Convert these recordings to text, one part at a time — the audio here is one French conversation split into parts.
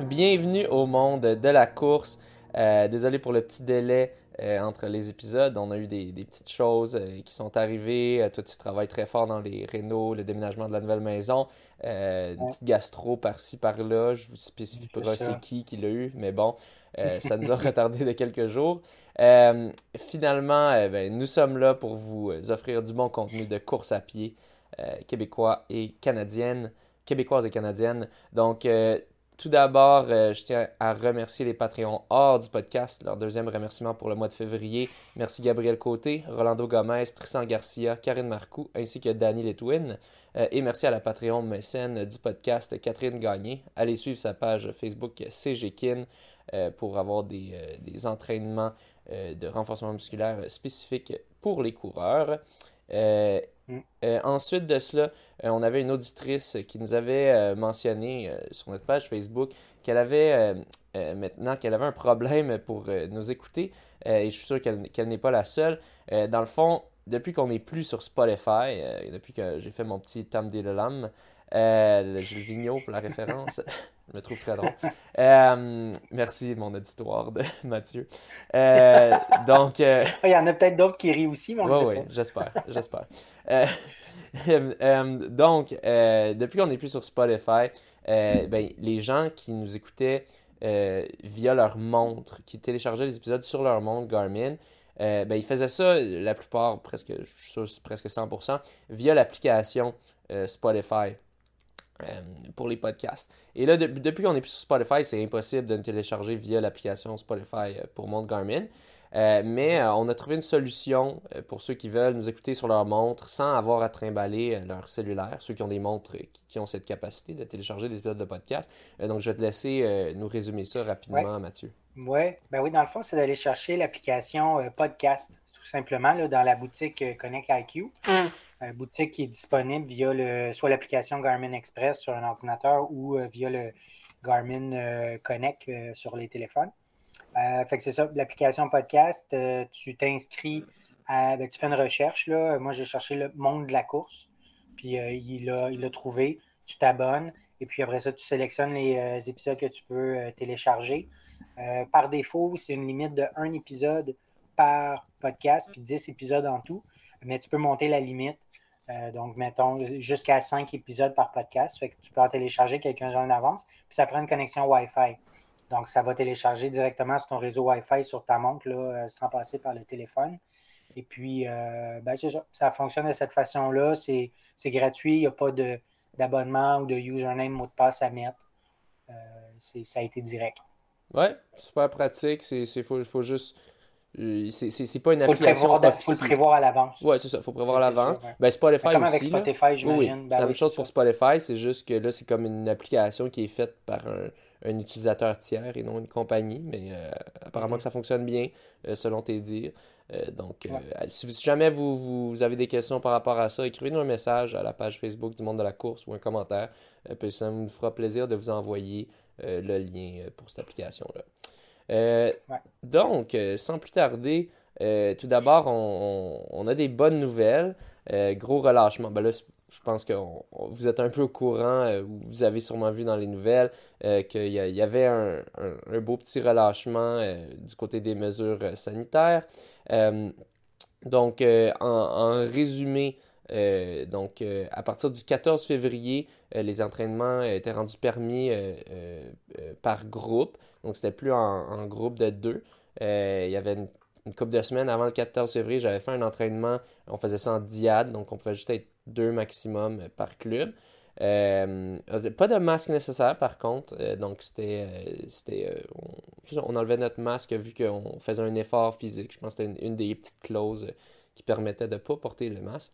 Bienvenue au monde de la course. Euh, désolé pour le petit délai euh, entre les épisodes. On a eu des, des petites choses euh, qui sont arrivées. Euh, toi, tu travailles très fort dans les rénaux, le déménagement de la nouvelle maison. Euh, Une petite gastro par-ci, par-là. Je vous spécifie pas C'est qui qui l'a eu, mais bon, ça nous a retardé de quelques jours. Finalement, ben, nous sommes là pour vous offrir du bon contenu de course à pied québécois et canadienne, québécoise et canadienne. Donc, tout d'abord, euh, je tiens à remercier les Patreons hors du podcast. Leur deuxième remerciement pour le mois de février. Merci Gabriel Côté, Rolando Gomez, Tristan Garcia, Karine Marcoux, ainsi que Danny Letwin. Euh, et merci à la Patreon mécène du podcast, Catherine Gagné. Allez suivre sa page Facebook CGKIN euh, pour avoir des, des entraînements de renforcement musculaire spécifiques pour les coureurs. Mm. euh, ensuite de cela, euh, on avait une auditrice qui nous avait euh, mentionné sur notre page Facebook qu'elle avait maintenant qu'elle avait un problème pour nous écouter et je suis sûr qu'elle n'est pas la seule. Dans le fond, depuis qu'on n'est plus sur Spotify, depuis que j'ai fait mon petit Tam de Lam, euh, le Gilles Vigneault pour la référence, je me trouve très drôle. Euh, merci mon auditoire de Mathieu. Euh, donc, euh, Il y en a peut-être d'autres qui rient aussi, mais on Ouais, le ouais, sait pas. j'espère, j'espère. Donc, depuis qu'on n'est plus sur Spotify, ben, les gens qui nous écoutaient via leur montre, qui téléchargeaient les épisodes sur leur montre Garmin, ben, ils faisaient ça, la plupart, presque, je suis sûr, c'est presque 100%, via l'application Spotify euh, pour les podcasts. Et là, de- depuis qu'on n'est plus sur Spotify, c'est impossible de nous télécharger via l'application Spotify euh, pour montre Garmin. Euh, mais euh, on a trouvé une solution euh, pour ceux qui veulent nous écouter sur leur montre sans avoir à trimballer leur cellulaire, ceux qui ont des montres qui, ont cette capacité de télécharger des épisodes de podcast. Donc, je vais te laisser nous résumer ça rapidement, Mathieu. Ouais, ben oui, dans le fond, c'est d'aller chercher l'application podcast, tout simplement, là, dans la boutique Connect IQ. Boutique qui est disponible via le, soit l'application Garmin Express sur un ordinateur ou euh, via le Garmin euh, Connect euh, sur les téléphones. C'est ça, l'application podcast, tu t'inscris, à, ben, tu fais une recherche. Là. Moi, j'ai cherché le monde de la course, puis il l'a il trouvé. Tu t'abonnes, et puis après ça, tu sélectionnes les épisodes que tu euh, télécharger. Par défaut, c'est une limite de un épisode par podcast, puis 10 épisodes en tout. Mais tu peux monter la limite. Euh, donc, mettons, jusqu'à 5 épisodes par podcast. Fait que tu peux en télécharger quelques-uns en avance. Puis ça prend une connexion Wi-Fi. Donc, ça va télécharger directement sur ton réseau Wi-Fi sur ta montre, là, euh, sans passer par le téléphone. Et puis, euh, ben, ça. Fonctionne de cette façon-là. C'est gratuit. Il n'y a pas d'abonnement ou de username, mot de passe à mettre. Ça a été direct. Ouais, super pratique. C'est, faut, faut juste. Euh, C'est, pas une faut le application prévoir, de- faut le prévoir à l'avance. Ouais, c'est ça, faut prévoir à Ça, l'avance. ouais. Ben, Spotify Comme avec aussi. là. Spotify, Oui, oui. j'imagine. c'est Ben la même oui, chose pour ça. Spotify, c'est juste que là, c'est comme une application qui est faite par un, un utilisateur tiers et non une compagnie, mais euh, apparemment Mhm. que ça fonctionne bien, euh, selon tes dires. Euh, donc, Ouais. si, jamais vous, vous avez des questions par rapport à ça, écrivez-nous un message à la page Facebook du Monde de la course ou un commentaire, puis ça nous fera plaisir de vous envoyer le lien pour cette application-là. Euh, Ouais. Donc, euh, sans plus tarder, euh, tout d'abord, on, on- on a des bonnes nouvelles. Euh, gros relâchement. Ben là, je pense que on- vous êtes un peu au courant, vous avez sûrement vu dans les nouvelles qu'il y, avait un, un- un beau petit relâchement du côté des mesures sanitaires. Donc, en, en résumé, donc, à partir du 14 février, les entraînements étaient rendus permis euh, euh, euh, par groupe. Donc, c'était plus en, groupe de deux. Euh, il y avait une, couple de semaines avant le 14 février, j'avais fait un entraînement. On faisait ça en diade, donc on pouvait juste être deux maximum euh, par club. Euh, pas de masque nécessaire par contre, euh, donc c'était, euh, euh, on, enlevait notre masque vu qu'on faisait un effort physique. Je pense que c'était une, une des petites clauses euh, qui permettait de ne pas porter le masque.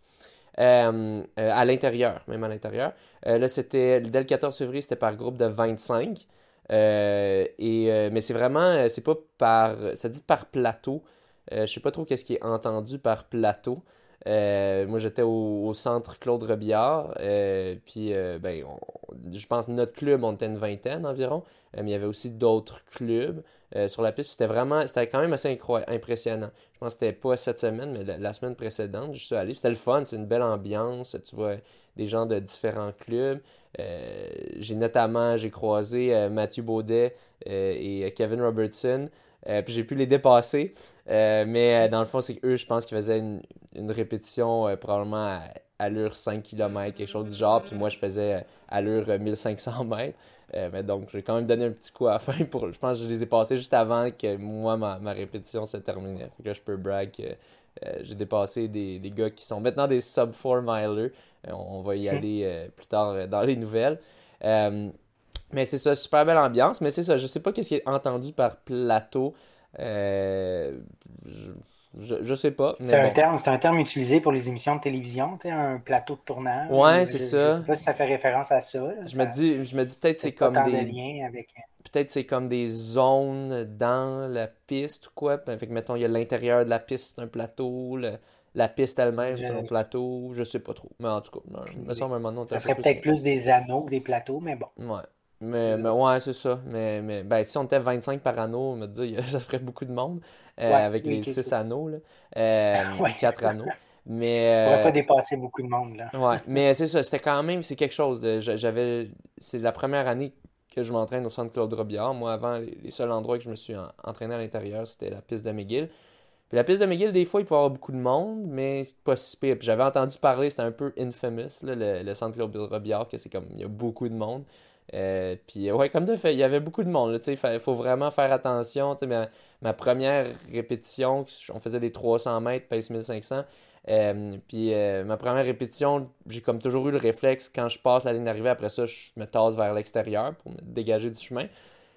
Euh, euh, à l'intérieur, même à l'intérieur. Euh, là, c'était, dès le 14 février, c'était par groupe de 25. Euh, et, mais c'est vraiment, c'est pas par, ça dit par plateau. Je sais pas trop qu'est-ce qui est entendu par plateau. Moi, j'étais au, centre Claude Rebillard. puis, ben, je pense que notre club, on était une vingtaine environ. mais il y avait aussi d'autres clubs. Euh, sur la piste. C'était vraiment, c'était quand même assez impressionnant. Je pense que c'était pas cette semaine, mais la, semaine précédente, je suis allé. C'était le fun, c'est une belle ambiance. Tu vois des gens de différents clubs. Euh, j'ai notamment, j'ai croisé euh, Mathieu Baudet et Kevin Robertson. Puis j'ai pu les dépasser. mais dans le fond, c'est qu'eux, je pense qu'ils faisaient une, une répétition probablement à allure 5 km, quelque chose du genre. Puis moi, je faisais allure 1500 mètres. Euh, mais donc, j'ai quand même donné un petit coup à la fin. Pour, je pense que je les ai passés juste avant que moi, ma, ma répétition se terminait. Fait que là, je peux brag que euh, j'ai dépassé des, des, gars qui sont maintenant des sub 4 milers. Euh, on va y hmm. aller plus tard dans les nouvelles. Mais c'est ça, super belle ambiance. Mais c'est ça, je sais pas qu'est-ce qui est entendu par plateau. Je, je, je sais pas. C'est un, terme, un terme utilisé pour les émissions de télévision, un plateau de tournage. Ouais, c'est ça. Je sais pas si ça fait référence à ça. je, Me dis, je me dis peut-être c'est comme des. avec... Peut-être c'est comme des zones dans la piste ou quoi. Fait que mettons, il y a l'intérieur de la piste, un plateau, la piste elle-même, un plateau, je sais pas trop. Mais en tout cas, me semble un moment Ça serait peut-être plus des anneaux que des plateaux, mais bon. Ouais. Mais, mais, ouais, c'est ça. Mais, mais ben, si on était 25 par anneau, on me dit, ça ferait beaucoup de monde euh, avec les 6 anneaux, là. Euh, 4 anneaux. Mais, tu pourrais pas euh, dépasser beaucoup de monde. Là. ouais, mais c'est ça, c'était quand même, c'est quelque chose. De, j'avais, c'est la première année que je m'entraîne au centre Claude Robillard. Moi, avant, les, seuls endroits que je me suis entraîné à l'intérieur, c'était la piste de McGill. Puis la piste de McGill, des fois, il peut y avoir beaucoup de monde, mais pas si pire. Puis j'avais entendu parler, c'était un peu infamous, là, le, le, centre Claude Robillard, que c'est comme, il y a beaucoup de monde. Euh, puis, ouais, comme de fait, il y avait beaucoup de monde. Il faut vraiment faire attention. Ma, ma, première répétition, on faisait des 300 mètres, pace 1500. Euh, puis, euh, ma première répétition, j'ai comme toujours eu le réflexe, quand je passe la ligne d'arrivée, après ça, je me tasse vers l'extérieur pour me dégager du chemin.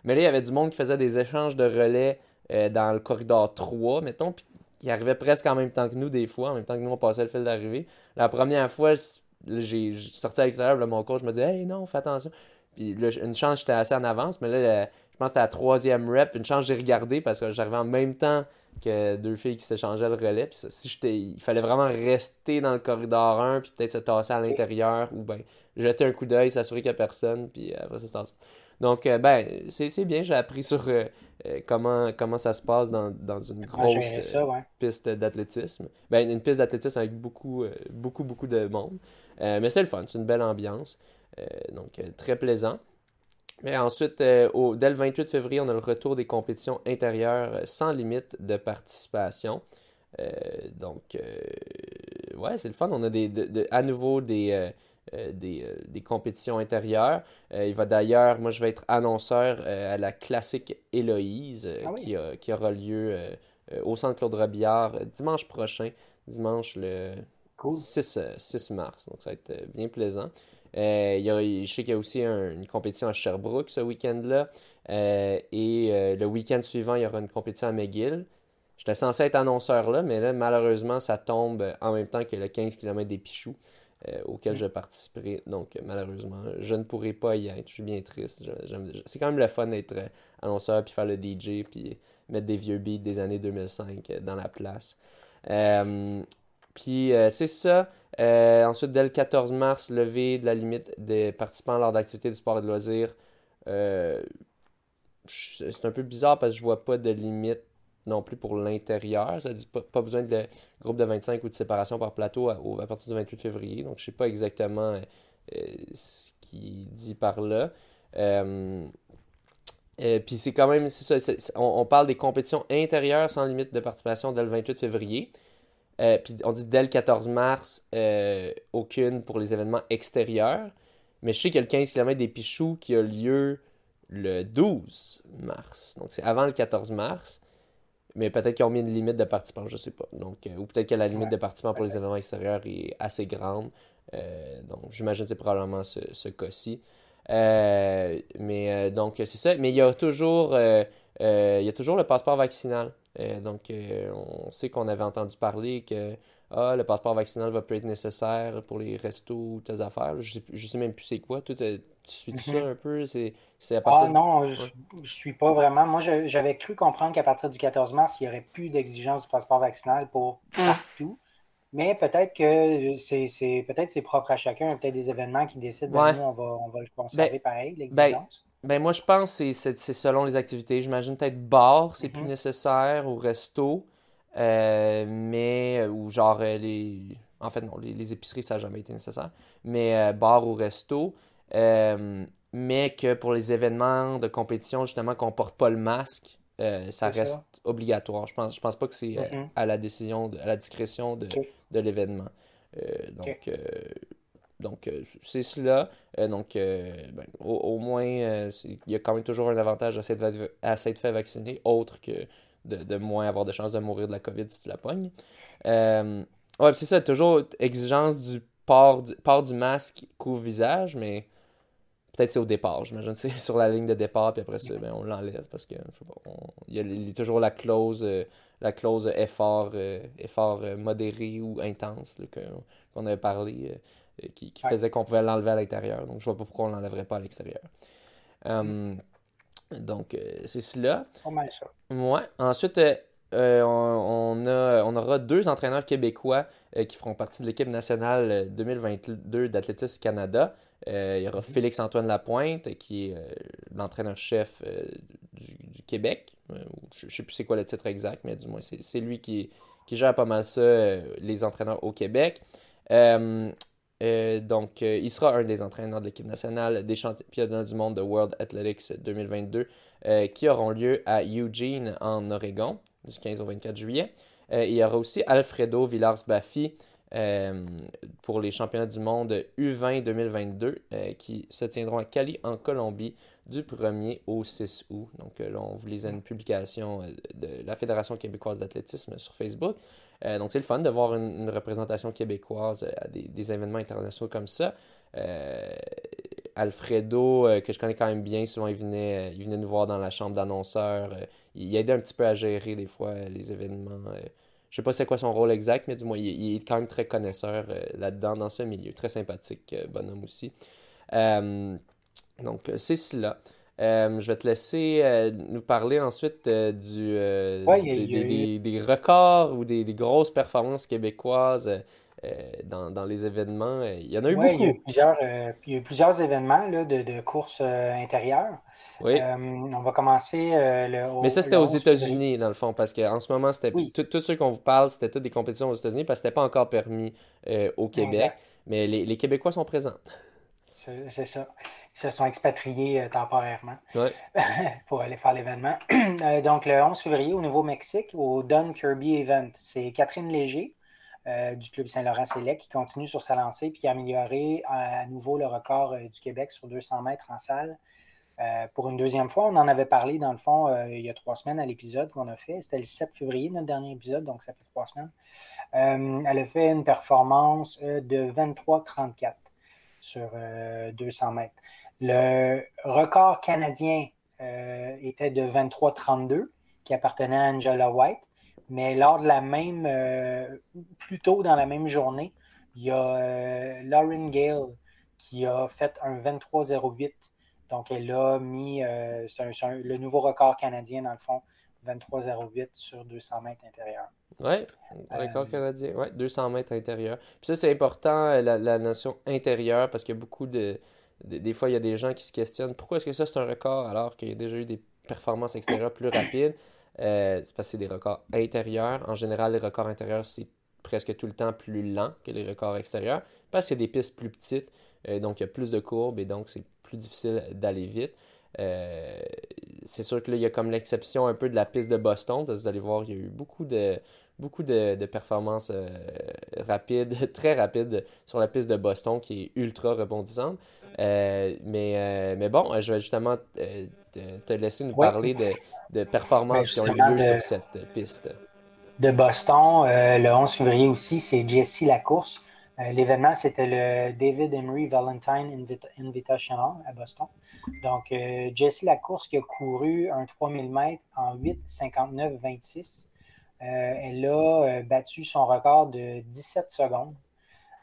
Mais là, il y avait du monde qui faisait des échanges de relais dans le corridor 3, mettons, puis qui arrivait presque en même temps que nous, des fois, en même temps que nous, on passait le fil d'arrivée. La première fois, j'ai sorti à l'extérieur, mon coach me dit Hey, non, fais attention. Puis une chance, j'étais assez en avance, mais là, je pense que c'était la troisième rep. Une chance, j'ai regardé parce que j'arrivais en même temps que deux filles qui s'échangeaient le relais. Puis si j'étais, il fallait vraiment rester dans le corridor 1, puis peut-être se tasser à l'intérieur, ou ben jeter un coup d'œil, s'assurer qu'il n'y a personne, puis après ça se tasser. Donc, euh, ben, c'est bien, j'ai appris sur euh, euh, comment, comment ça se passe dans, dans une grosse piste d'athlétisme. Ben, une piste d'athlétisme avec beaucoup, beaucoup, beaucoup de monde. mais c'est le fun, c'est une belle ambiance. Euh, donc, euh, très plaisant. Mais ensuite, euh, au, dès le 28 février, on a le retour des compétitions intérieures sans limite de participation. donc, ouais, c'est le fun. On a des, à nouveau des, des, compétitions intérieures. il va d'ailleurs, moi, je vais être annonceur à la classique Héloïse ah qui, qui, aura lieu au Centre Claude Robillard dimanche prochain, dimanche le 6, 6 mars. Donc, ça va être bien plaisant. Euh, il y a, je sais qu'il y a aussi une compétition à Sherbrooke ce week-end-là. Euh, et euh, le week-end suivant, il y aura une compétition à McGill. J'étais censé être annonceur là, mais là, malheureusement, ça tombe en même temps que le 15 km des Pichoux, auquel je participerai. Donc, malheureusement, je ne pourrai pas y être. Je suis bien triste. C'est quand même le fun d'être annonceur, puis faire le DJ, puis mettre des vieux beats des années 2005 dans la place. Puis c'est ça. Euh, ensuite, dès le 14 mars, levée de la limite des participants lors d'activités de sport et de loisirs. Euh, c'est un peu bizarre parce que je vois pas de limite non plus pour l'intérieur. Ça dit pas, besoin de groupe de 25 ou de séparation par plateau à, partir du 28 février. Donc, je sais pas exactement euh, ce qu'il dit par là. puis c'est quand même, ça, on, parle des compétitions intérieures sans limite de participation dès le 28 février. Euh, puis on dit dès le 14 mars, euh, aucune pour les événements extérieurs. Mais je sais qu'il y a le 15 km des Pichoux qui a lieu le 12 mars. Donc c'est avant le 14 mars. Mais peut-être qu'ils ont mis une limite de participants, je ne sais pas. Donc, euh, ou peut-être que la limite de participants pour les événements extérieurs est assez grande. donc j'imagine que c'est probablement ce, ce cas-ci. mais donc c'est ça. Mais il y a toujours, il y a toujours le passeport vaccinal. Euh, donc, euh, on sait qu'on avait entendu parler que ah, le passeport vaccinal va plus être nécessaire pour les restos ou tes affaires. Je sais, sais même plus c'est quoi. tu suis ça mhm. un peu? C'est, à partir ah, non, je, ne suis pas vraiment. Moi, j'avais cru comprendre qu'à partir du 14 mars, il n'y aurait plus d'exigence du passeport vaccinal pour partout. Mais peut-être que c'est peut-être c'est propre à chacun. Peut-être des événements qui décident, ben, nous, on va, on va le conserver ben, pareil, l'exigence. Ben, moi, je pense que c'est selon les activités. J'imagine peut-être bar, c'est plus mm-hmm. nécessaire, ou resto. Euh, mais, ou genre, euh, les. En fait, non, les, épiceries, ça n'a jamais été nécessaire. Mais euh, bar ou resto. mais que pour les événements de compétition, justement, qu'on porte pas le masque, ça reste obligatoire. Je pense, je pense pas que c'est mm-hmm. à la décision, à la discrétion de, de l'événement. donc, donc, c'est cela. donc, ben, au, moins, il y a quand même toujours un avantage à s'être, à fait vacciner, autre que de, moins avoir de chances de mourir de la COVID si tu la pognes. Euh, ouais, c'est ça, toujours exigence du port du, port du masque couvre-visage, mais peut-être c'est au départ, j'imagine. C'est sur la ligne de départ, puis après ça, ben, on l'enlève parce que, je sais pas, il, y a, toujours la clause, euh, la clause effort, euh, effort modéré ou intense qu'on avait parlé, qui, faisait qu'on pouvait l'enlever à l'intérieur. Donc, je vois pas pourquoi on l'enlèverait pas à l'extérieur. Mm. Donc, euh, c'est cela. Ouais. Ensuite, euh, euh, on, a, on aura deux entraîneurs québécois qui feront partie de l'équipe nationale 2022 d'Athlétisme Canada. il y aura mhm. Félix-Antoine Lapointe, qui est l'entraîneur-chef du, Québec. je ne sais plus c'est quoi le titre exact, mais du moins, c'est lui qui, qui, gère pas mal ça, les entraîneurs au Québec. Euh, donc, euh, il sera un des entraîneurs de l'équipe nationale des championnats du monde de World Athletics 2022 euh, qui auront lieu à Eugene, en Oregon, du 15 au 24 juillet. il y aura aussi Alfredo Villars-Baffi pour les championnats du monde U20 2022 qui se tiendront à Cali, en Colombie, du 1er au 6 août. Donc, là, on vous lisait une publication de la Fédération québécoise d'athlétisme sur Facebook. Euh, donc, c'est le fun de voir une, représentation québécoise à des, événements internationaux comme ça. Euh, Alfredo, euh, que je connais quand même bien, souvent il venait, il venait nous voir dans la chambre d'annonceurs. il aidait un petit peu à gérer des fois les événements. Je sais pas c'est quoi son rôle exact, mais du moins, il, est quand même très connaisseur là-dedans, dans ce milieu. Très sympathique, bonhomme aussi. donc, c'est cela. Euh, je vais te laisser euh, nous parler ensuite euh, du, des, records ou des, grosses performances québécoises dans, les événements. Il y en a eu beaucoup. Il y a eu plusieurs, il y a plusieurs événements là, de, de courses intérieures. Oui. on va commencer le. Mais ça, c'était aux États-Unis, dans le fond, parce qu'en ce moment, c'était tout, ce qu'on vous parle, c'était toutes des compétitions aux États-Unis, parce que c'était pas encore permis au Québec. Mais les, les Québécois sont présents. C'est ça. Ils se sont expatriés euh, temporairement pour aller faire l'événement. Euh, donc, le 11 février, au Nouveau-Mexique, au Don Kirby Event, c'est Catherine Léger euh, du Club Saint-Laurent-Sélect qui continue sur sa lancée puis qui a amélioré à nouveau le record du Québec sur 200 mètres en salle. Pour une deuxième fois, on en avait parlé dans le fond il y a trois semaines à l'épisode qu'on a fait. C'était le 7 février, notre dernier épisode, donc ça fait trois semaines. elle a fait une performance de 23-34 sur 200 mètres. Le record canadien euh, était de 23-32, qui appartenait à Angela White. Mais lors de la même, euh, plus tôt dans la même journée, il y a euh, Lauren Gale qui a fait un 23-08. Donc, elle a mis le nouveau record canadien, dans le fond, 23-08 sur 200 mètres intérieurs. Oui, record canadien, ouais, 200 mètres intérieurs. Puis ça, c'est important, la, la, notion intérieure, parce qu'il y a beaucoup de, des, fois, il y a des gens qui se questionnent pourquoi est-ce que ça c'est un record alors qu'il y a déjà eu des performances extérieures plus rapides? Euh, c'est parce que c'est des records intérieurs. En général, les records intérieurs, c'est presque tout le temps plus lent que les records extérieurs parce qu'il y a des pistes plus petites, euh, donc il y a plus de courbes et donc c'est plus difficile d'aller vite. Euh, c'est sûr que là, il y a comme l'exception un peu de la piste de Boston, parce que vous allez voir, il y a eu beaucoup de, beaucoup de, performances rapides, très rapides sur la piste de Boston qui est ultra rebondissante. Euh, mais, euh, mais bon, je vais justement euh, te, laisser nous parler de, de performances qui ont eu lieu sur cette piste. De Boston, le 11 février aussi, c'est Jessie la course. L'événement, c'était le David Emery Valentine Invitational à Boston. Donc, Jessie course qui a couru un 3000 mètres en 8,59,26. elle a battu son record de 17 secondes.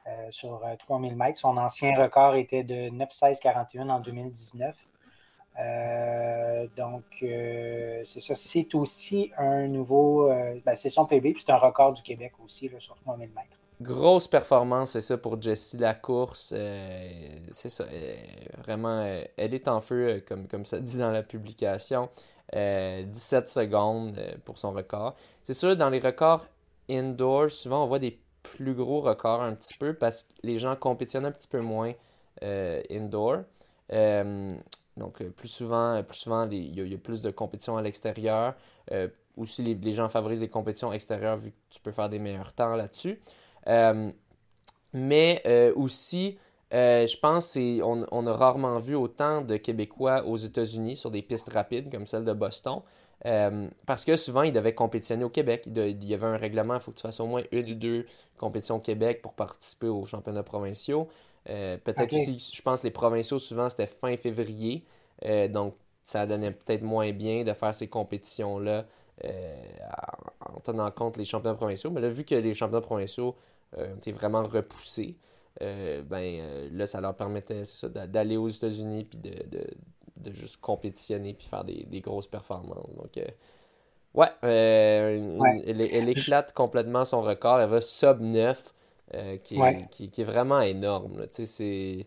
Euh, sur 3000 euh, mètres. Son ancien record était de 9,16,41 en 2019. Euh, donc, c'est ça. C'est aussi un nouveau. Ben, c'est son PB, puis c'est un record du Québec aussi sur 3000 mètres. Grosse performance, c'est ça, pour Jessie la course. c'est ça. vraiment, elle est en feu, comme, ça dit dans la publication. 17 secondes pour son record. C'est sûr, dans les records indoor, souvent on voit des plus gros records un petit peu parce que les gens compétitionnent un petit peu moins indoor. Donc, euh, plus souvent, plus souvent il, y a, plus de compétitions à l'extérieur. Euh, aussi, les, gens favorisent des compétitions extérieures vu que tu peux faire des meilleurs temps là-dessus. Euh, mais aussi, je pense qu'on on a rarement vu autant de Québécois aux États-Unis sur des pistes rapides comme celle de Boston. parce que souvent, ils devaient compétitionner au Québec. Il, y avait un règlement, il faut que tu fasses au moins une ou deux compétitions au Québec pour participer aux championnats provinciaux. Euh, peut-être aussi, je pense que les provinciaux, souvent, c'était fin février. Euh, donc, ça donnait peut-être moins bien de faire ces compétitions-là euh, en tenant compte les championnats provinciaux. Mais là, vu que les championnats provinciaux ont été vraiment repoussés, ben là, ça leur permettait d'aller aux États-Unis puis de, juste compétitionner puis faire des, grosses performances. Donc, ouais, Elle, elle, éclate complètement son record. Elle va sub 9. Euh, qui, est, vraiment énorme. C'est,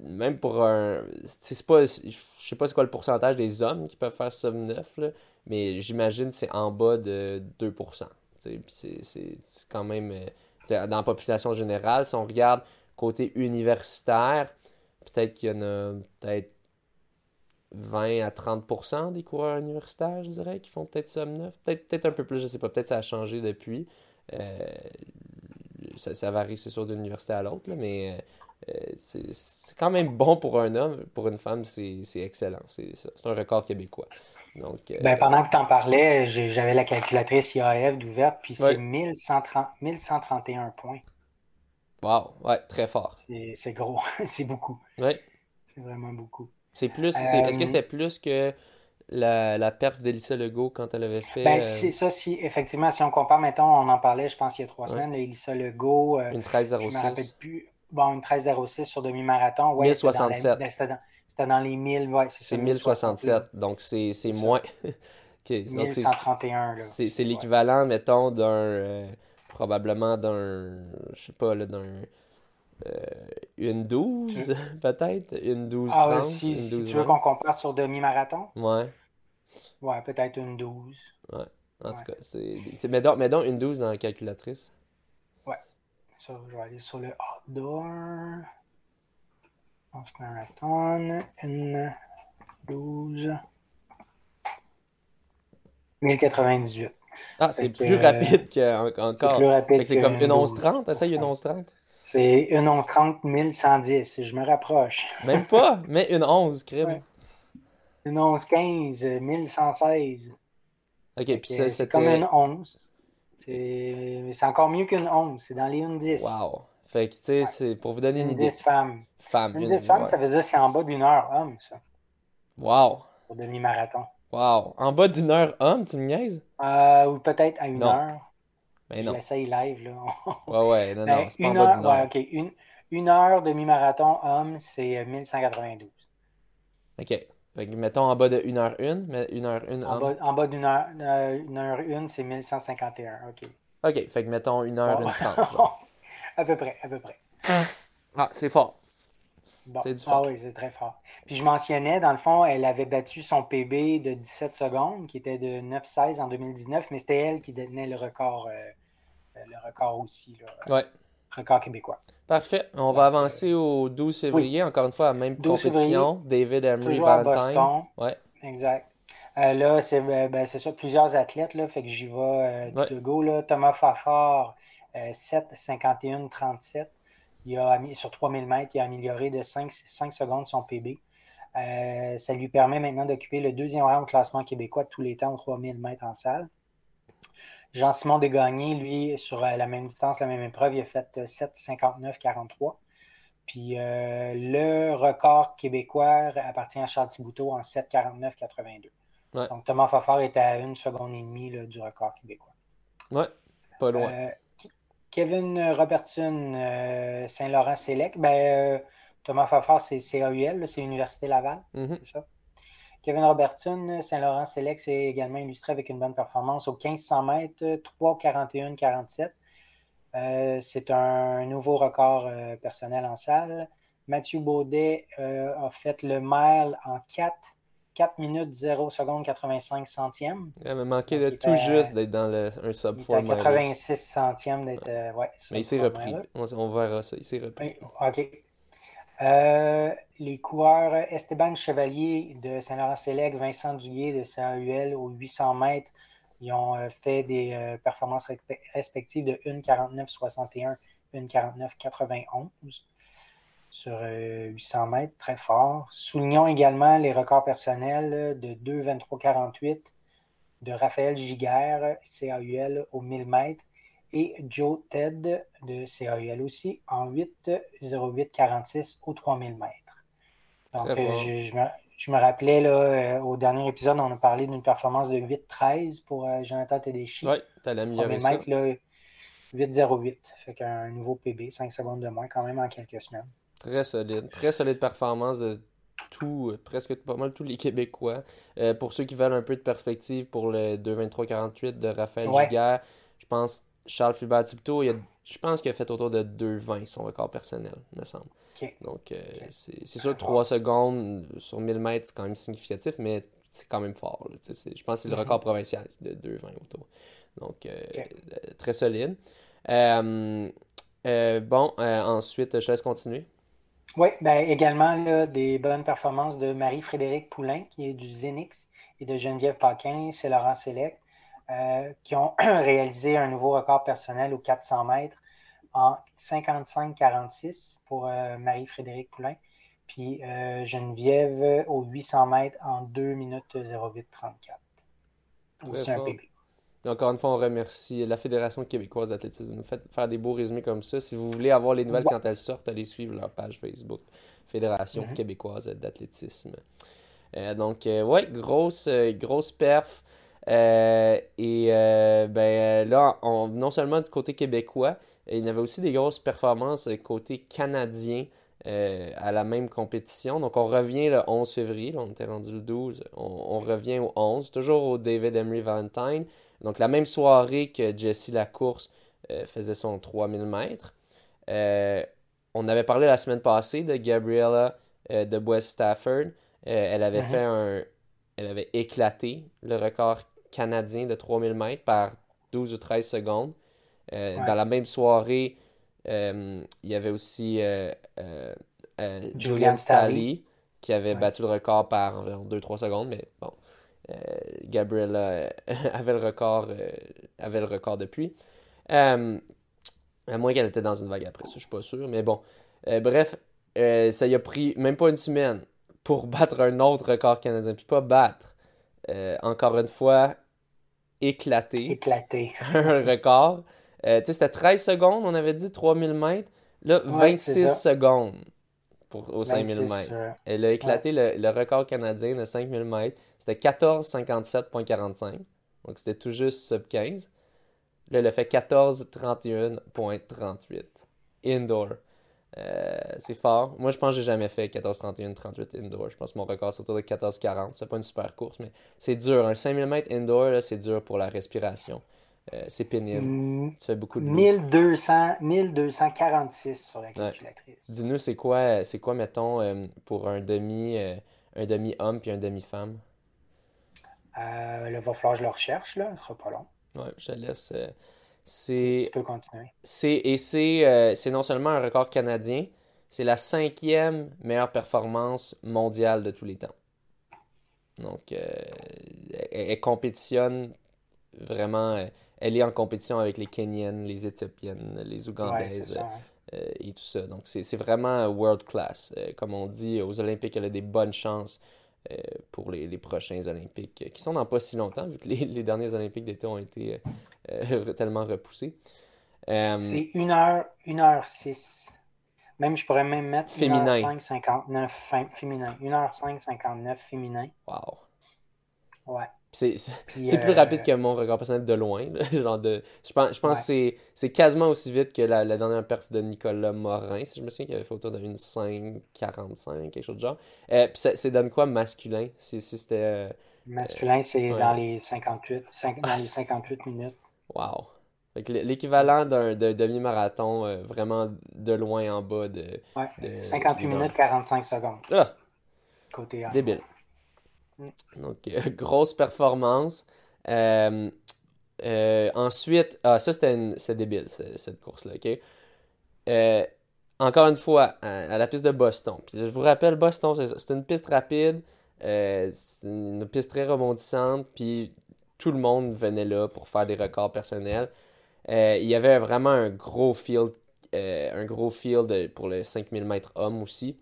même pour un. C'est pas, je sais pas c'est quoi le pourcentage des hommes qui peuvent faire sub 9, mais j'imagine que c'est en bas de 2%. C'est quand même. Euh, dans la population générale, si on regarde côté universitaire, peut-être qu'il y en a peut-être 20 à 30% des coureurs universitaires, je dirais, qui font peut-être sub 9. Peut-être peut un peu plus, je sais pas. Peut-être ça a changé depuis. Euh, ça, varie, c'est sûr, d'une université à l'autre, mais euh, c'est quand même bon pour un homme. Pour une femme, c'est excellent. C'est un record québécois. Donc, euh, ben, pendant que tu en parlais, j'avais la calculatrice IAF d'ouverte, puis c'est 1131 points. Wow, ouais, très fort. C'est gros, c'est beaucoup. Oui. C'est vraiment beaucoup. C'est plus, est-ce que c'était plus que la, la perf d'Elissa Legault quand elle avait fait. Ben, euh, c'est ça, si effectivement, si on compare, mettons, on en parlait, je pense, il y a trois semaines, Elissa Legault. Euh, une 13,06. Je me rappelle plus. Bon, une 13,06 sur demi-marathon. Ouais, 1067. C'était dans, les 1000, ouais, c'est ça. C'est 1067, donc c'est moins. okay, 1131, là. C'est l'équivalent, mettons, d'un. Euh, probablement d'un. Je sais pas, là, d'un. une 12, peut-être? Une 12, ah, 30, si, une 12, si tu veux qu'on compare sur demi-marathon? Ouais. Ouais, peut-être une 12. Ouais. En tout cas, c'est. Mets donc, mets donc une 12 dans la calculatrice. Ouais. Ça, je vais aller sur le outdoor. Marathon. Une 12. 1098. Ah, c'est plus euh, rapide qu'encore. C'est plus rapide. C'est comme une 1130. Essaye une 1130. C'est une 1130 1110. Je me rapproche. Même pas, mais une 11, crime. Une 11-15, 1116. Ok, puis ça, c'est comme une 11. C'est encore mieux qu'une 11. C'est dans les 10. Wow. Fait que, tu sais, c'est pour vous donner une, idée. 10 femmes. Femme. Une 10 femmes, ça veut dire c'est en bas d'une heure homme, ça. Wow. Pour demi-marathon. Wow. En bas d'une heure homme, tu me niaises? Euh, ou peut-être à une heure. Mais non. J'essaye live, là. ouais, ouais, non, non, ben, c'est pas en bas d'une heure. Ouais, ok. Une, une heure demi-marathon homme, c'est 1192. Ok. Fait que mettons en bas de 1h1, mais 1h1 en, bas, en bas d'une heure, euh, une heure une, c'est 1151. OK. OK, fait que mettons 1h30. à peu près, à peu près. Ah, c'est fort. C'est du fort. Ah oui, c'est très fort. Puis je mentionnais, dans le fond, elle avait battu son PB de 17 secondes, qui était de 9,16 en 2019, mais c'était elle qui détenait le record, euh, le record aussi. Là, ouais. Record québécois. Parfait. On va avancer au 12 février, encore une fois, la même compétition. David Emery Valentine. Ouais. Exact. Euh, là, euh, ben, c'est ça, plusieurs athlètes, là, fait que j'y vais euh, de go. Là. Thomas Fafard, 7, 51, 37. Il a, sur 3000 mètres, il a amélioré de 5, 5 secondes son PB. ça lui permet maintenant d'occuper le deuxième rang au classement québécois de tous les temps aux 3000 mètres en salle. Jean-Simon Desgagnés, lui, sur euh, la même distance, la même épreuve, il a fait 7,59,43. Euh, Puis euh, le record québécois appartient à Charles Thibouteau en 7,49,82. Donc Thomas Fafard est à une seconde et demie du record québécois. Ouais, pas loin. Kevin Robertson, Saint-Laurent-Sélec, ben, Thomas Fafard, c'est CAUL, c'est Université Laval, c'est ça? Kevin Robertson, Saint-Laurent Select, est également illustré avec une bonne performance au 1500 mètres, 3,41,47. c'est un nouveau record personnel en salle. Mathieu Baudet a fait le mile en 4 4 minutes 0 secondes 85 centièmes. Il m'a manqué de tout juste d'être dans le, un sub 4 il 86 centièmes d'être. ouais, Mais il s'est repris. On, verra ça. Il s'est repris. OK. Euh, les coureurs Esteban Chevalier de Saint-Laurent-Sélègue, Vincent Duguay de CAUL aux 800 mètres, ils ont euh, fait des euh, performances respectives de 1,49,61, 1,49,91 sur 800 mètres, très fort. Soulignons également les records personnels de 2,23,48 de Raphaël Giguère, CAUL aux 1000 mètres, et Joe Ted de CAUL aussi en 8,08,46 aux 3000 mètres. Donc, euh, je, me, rappelais, là, euh, au dernier épisode, on a parlé d'une performance de 8,13 pour euh, Jonathan Tedeschi. Oui, tu as amélioré ça. mètres, 8,08. Fait qu'un nouveau PB, 5 secondes de moins quand même en quelques semaines. Très solide. Très solide performance de tout, presque pas mal tous les Québécois. pour ceux qui veulent un peu de perspective pour le 2,23,48 de Raphaël ouais. je pense Charles Fulbert Tipto, je pense qu'il a fait autour de 2,20 son record personnel, me semble. Donc, euh, c'est sûr, 3 secondes sur 1000 mètres, c'est quand même significatif, mais c'est quand même fort. je pense que c'est le mm-hmm. record provincial de 2,20 autour. Donc, euh, euh, très solide. bon, ensuite, je laisse continuer. Oui, ben, également des bonnes performances de Marie-Frédéric Poulain, qui est du Zenix, et de Geneviève Paquin, c'est Laurent Select. Euh, qui ont réalisé un nouveau record personnel aux 400 mètres en 55-46 pour euh, Marie-Frédéric Poulain, puis euh, Geneviève aux 800 mètres en 2 minutes 08 34. Aussi un PB. Encore une fois, on remercie la Fédération québécoise d'athlétisme de nous faire des beaux résumés comme ça. Si vous voulez avoir les nouvelles quand elles sortent, allez suivre leur page Facebook, Fédération mm-hmm. québécoise d'athlétisme. donc, ouais, grosse, grosse perf. Euh, et euh, ben, là, non seulement du côté québécois, il y avait aussi des grosses performances côté canadien euh, à la même compétition. Donc, on revient le 11 février. on était rendu le 12. On, revient au 11, toujours au David Emery Valentine. Donc, la même soirée que Jessie Lacourse faisait son 3000 mètres. on avait parlé la semaine passée de Gabriella de West Stafford. elle avait mm-hmm. fait un. Elle avait éclaté le record canadien de 3000 mètres par 12 ou 13 secondes. Euh, dans la même soirée, euh, il y avait aussi euh, Julian Stally qui avait battu le record par environ 2-3 secondes, mais bon, Gabriella avait le record avait le record depuis. à moins qu'elle était dans une vague après ça, je suis pas sûr, mais bon. bref, ça y a pris même pas une semaine pour battre un autre record canadien, puis pas battre. encore une fois, éclaté. Éclaté. un record. Euh, tu sais, c'était 13 secondes, on avait dit 3000 mètres. Là, 26 secondes pour, aux 5000 mètres. Elle a éclaté le, record canadien de 5000 mètres. C'était 14,57,45. Donc, c'était tout juste sub 15. Là, elle a fait 14,31,38. Indoor. Euh, c'est fort. Moi, je pense que j'ai jamais fait 14, 31, 38 indoor. Je pense que mon record, c'est autour de 14, 40. C'est pas une super course, mais c'est dur. Un 5000 mètres indoor, c'est dur pour la respiration. Euh, c'est pénible. Mm. tu fais beaucoup de 1200, 1246 sur la calculatrice. Dis-nous, c'est quoi, c'est quoi, mettons, euh, pour un demi, un demi-homme puis un demi-femme? là, il va falloir que je le recherche, là. Ce sera pas long. Ouais, je laisse. C'est, continuer. et euh, c'est, non seulement un record canadien, c'est la cinquième meilleure performance mondiale de tous les temps. Donc, euh, elle, compétitionne vraiment. Euh, elle est en compétition avec les Kenyennes, les Éthiopiennes, les Ougandaises et tout ça. Donc, c'est, vraiment world class. comme on dit, aux Olympiques, elle a des bonnes chances euh, pour les, prochains Olympiques, qui sont dans pas si longtemps, vu que les, derniers Olympiques d'été ont été euh, tellement repoussés. Euh, c'est 1 h 1 6 Même, je pourrais même mettre féminin. 1h5, 59 féminin. 1h5, 59 féminin. Wow. Ouais. C'est plus rapide que mon record personnel de loin. genre de, je pense, je pense que c'est quasiment aussi vite que la, dernière perf de Nicolas Morin, si je me souviens qu'il avait fait autour d'une 5,45, quelque chose de genre. Euh, puis c'est donne quoi masculin si, c'était. Euh, masculin, c'est dans les 58, dans les 58 minutes. Wow. L'équivalent d'un demi-marathon vraiment de loin en bas de. Ouais, 58 minutes 45 secondes. Ah! Côté Débile. Mm. Donc, grosse performance. ensuite, ah, ça c'était débile, cette course-là, ok? encore une fois, à, la piste de Boston. Je vous rappelle, Boston, c'est une piste rapide, euh, une piste très rebondissante, puis tout le monde venait là pour faire des records personnels. Euh, il y avait vraiment un gros field, euh, un gros field pour le 5000 mètres homme aussi.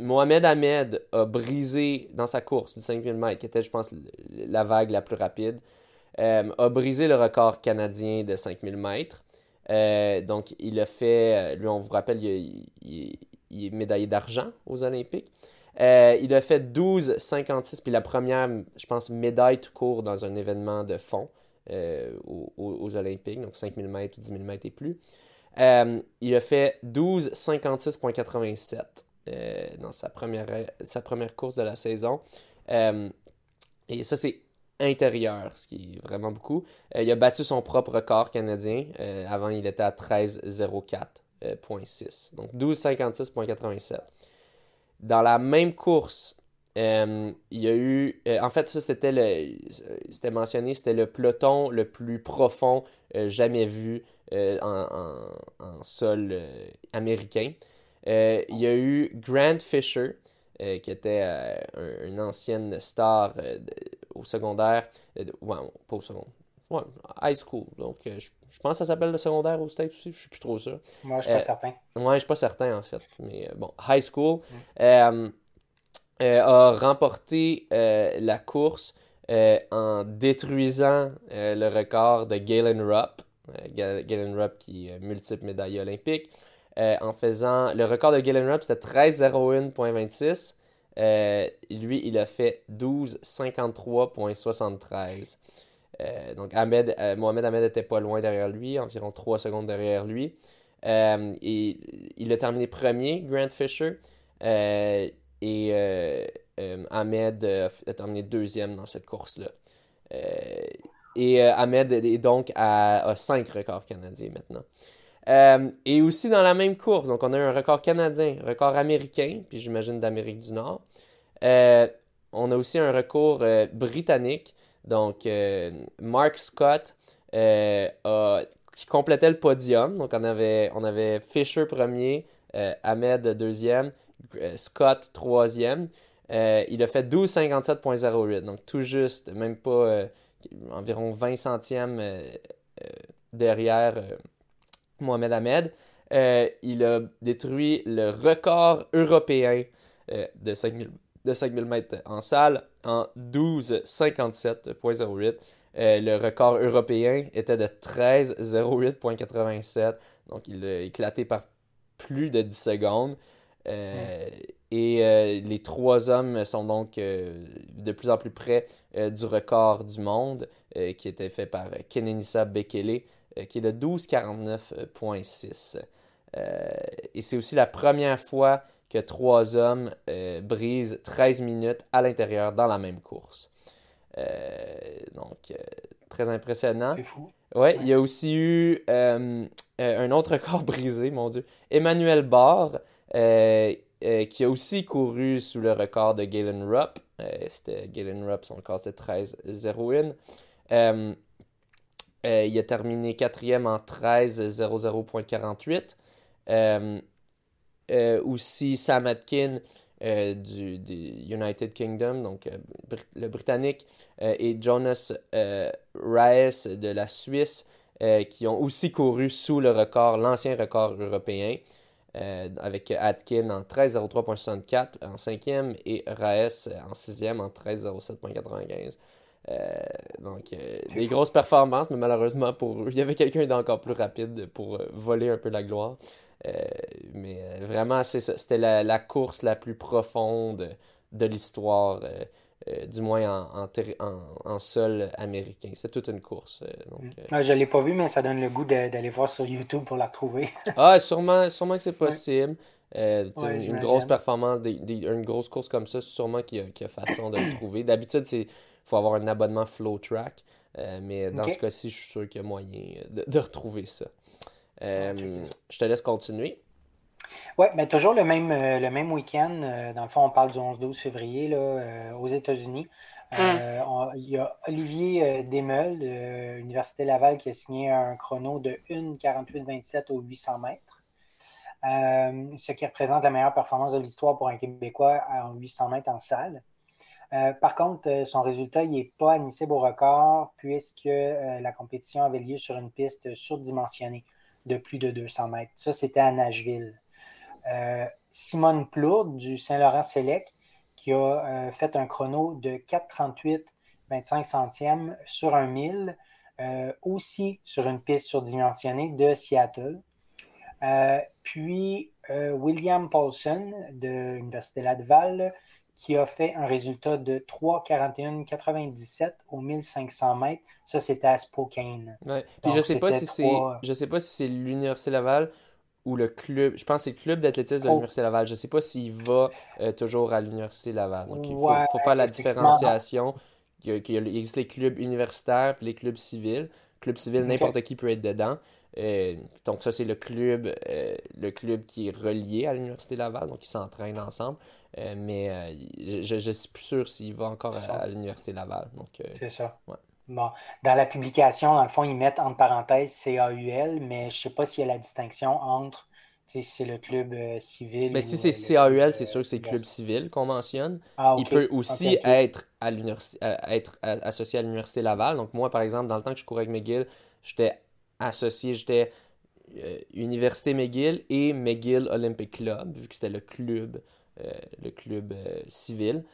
Mohamed Ahmed a brisé dans sa course du 5000 mètres, qui était, je pense, la vague la plus rapide, a brisé le record canadien de 5000 mètres. Euh, donc, il a fait, euh, lui, on vous rappelle, il, est médaillé d'argent aux Olympiques. Euh, il a fait 12,56, puis la première, je pense, médaille tout court dans un événement de fond aux, Olympiques, donc 5000 mètres ou 10 000 mètres et plus. il a fait 12,56,87 dans sa première, course de la saison. et ça, c'est intérieur, ce qui est vraiment beaucoup. Euh, il a battu son propre record canadien. Euh, avant, il était à 13,04,6. Euh, donc 12,56,87. Dans la même course, il y a eu. en fait, ça, c'était le. C'était mentionné, c'était le peloton le plus profond jamais vu en, sol américain. Il y a eu Grant Fisher, qui était une ancienne star au secondaire. Euh, ouais, pas au secondaire. Ouais, high school. Donc, euh, je, pense que ça s'appelle le secondaire au States aussi. Je suis plus trop sûr. Moi, je suis pas euh, certain. Ouais, je suis pas certain, en fait. Mais bon, high school. a remporté la course en détruisant le record de Galen Rupp. Galen Rupp qui est multiple médaille olympique. En faisant. Le record de Galen Rupp, c'était 13.01.26. Euh, lui, il a fait 12,53,73. Euh, donc, Ahmed, euh, Mohamed Ahmed était pas loin derrière lui, environ 3 secondes derrière lui. et il a terminé premier, Grant Fisher. et Ahmed a terminé deuxième dans cette course-là. et Ahmed est donc à, 5 records canadiens maintenant. Euh, et aussi dans la même course, donc on a un record canadien, record américain, puis j'imagine d'Amérique du Nord. Euh, on a aussi un record euh, britannique, donc Mark Scott qui complétait le podium. Donc on avait, on avait Fisher premier, Ahmed deuxième, Scott troisième. il a fait 12,57,08, donc tout juste, même pas environ 20 centièmes derrière Mohamed Ahmed, euh, il a détruit le record européen euh, de 5000 de 5000 mètres en salle en 12,57,08. Euh, le record européen était de 13,08,87. Donc, il a éclaté par plus de 10 secondes. Et les trois hommes sont donc de plus en plus près du record du monde qui était fait par Kenenisa Bekele qui est de 12,49,6. Euh, et c'est aussi la première fois que trois hommes euh, brisent 13 minutes à l'intérieur dans la même course. donc, très impressionnant. C'est fou. Ouais, il y a aussi eu un autre record brisé, mon Dieu. Emmanuel Barr, qui a aussi couru sous le record de Galen Rupp. c'était Galen Rupp, son record c'était 13-01. Euh, il a terminé quatrième en 13.00.48. Euh, euh, aussi Sam Atkin du, United Kingdom, donc le Britannique, et Jonas Raes de la Suisse, qui ont aussi couru sous le record, l'ancien record européen. avec Atkin en 13.03.64 en cinquième et Raes en sixième en 13.07.95. Euh, donc, euh, des grosses performances, mais malheureusement, pour il y avait quelqu'un d'encore plus rapide pour euh, voler un peu la gloire. mais vraiment, c'était la, course la plus profonde de l'histoire, du moins en, en, sol américain. C'est toute une course. Donc, mm. je ne l'ai pas vu, mais ça donne le goût d'aller voir sur YouTube pour la retrouver. ah, sûrement, sûrement que c'est possible. une, grosse performance, une grosse course comme ça, sûrement qu'il y, a façon de le trouver. D'habitude, c'est faut avoir un abonnement Flow Track. mais dans ce cas-ci, je suis sûr qu'il y a moyen de, retrouver ça. je te laisse continuer. Oui, mais toujours le même, le même week-end. dans le fond, on parle du 11-12 février là, aux États-Unis. Hum. il y a Olivier Desmeules de l'Université Laval qui a signé un chrono de 1,48-27 aux 800 mètres. Euh, ce qui représente la meilleure performance de l'histoire pour un Québécois en 800 mètres en salle. Euh, par contre, euh, son résultat n'est pas admissible au record puisque la compétition avait lieu sur une piste surdimensionnée de plus de 200 mètres. Ça, c'était à Nashville. Simone Plourde du Saint-Laurent Select qui a fait un chrono de 4,38 25 centièmes sur un mille, aussi sur une piste surdimensionnée de Seattle. Euh, puis euh, William Paulson de l'Université Laval qui a fait un résultat de 3,41,97 au 1500 mètres. Ça, c'était à Spokane. Ouais. Puis je sais pas si c'est je sais pas si c'est l'Université Laval ou le club. Je pense que c'est le club d'athlétisme de oh. l'Université Laval. Je sais pas s'il va euh, toujours à l'Université Laval. Donc, il faut, faire la différenciation. Il, existe les clubs universitaires et les clubs civils. Club civil, n'importe qui peut être dedans. Euh, donc ça, c'est le club, euh, le club qui est relié à l'Université Laval, donc ils s'entraînent ensemble. Euh, mais je ne suis plus sûr s'il va encore à, l'Université Laval. c'est ça. Bon. Dans la publication, dans le fond, ils mettent entre parenthèses CAUL, mais je ne sais pas s'il y a la distinction entre si c'est le club civil. Mais si c'est CAUL, c'est sûr que c'est le club civil qu'on mentionne. Ah, il peut aussi être, à être associé à l'Université Laval. Donc moi, par exemple, dans le temps que je courais avec McGill, j'étais associé, j'étais euh, Université McGill et McGill Olympic Club, vu que c'était le club, euh, le club euh, civil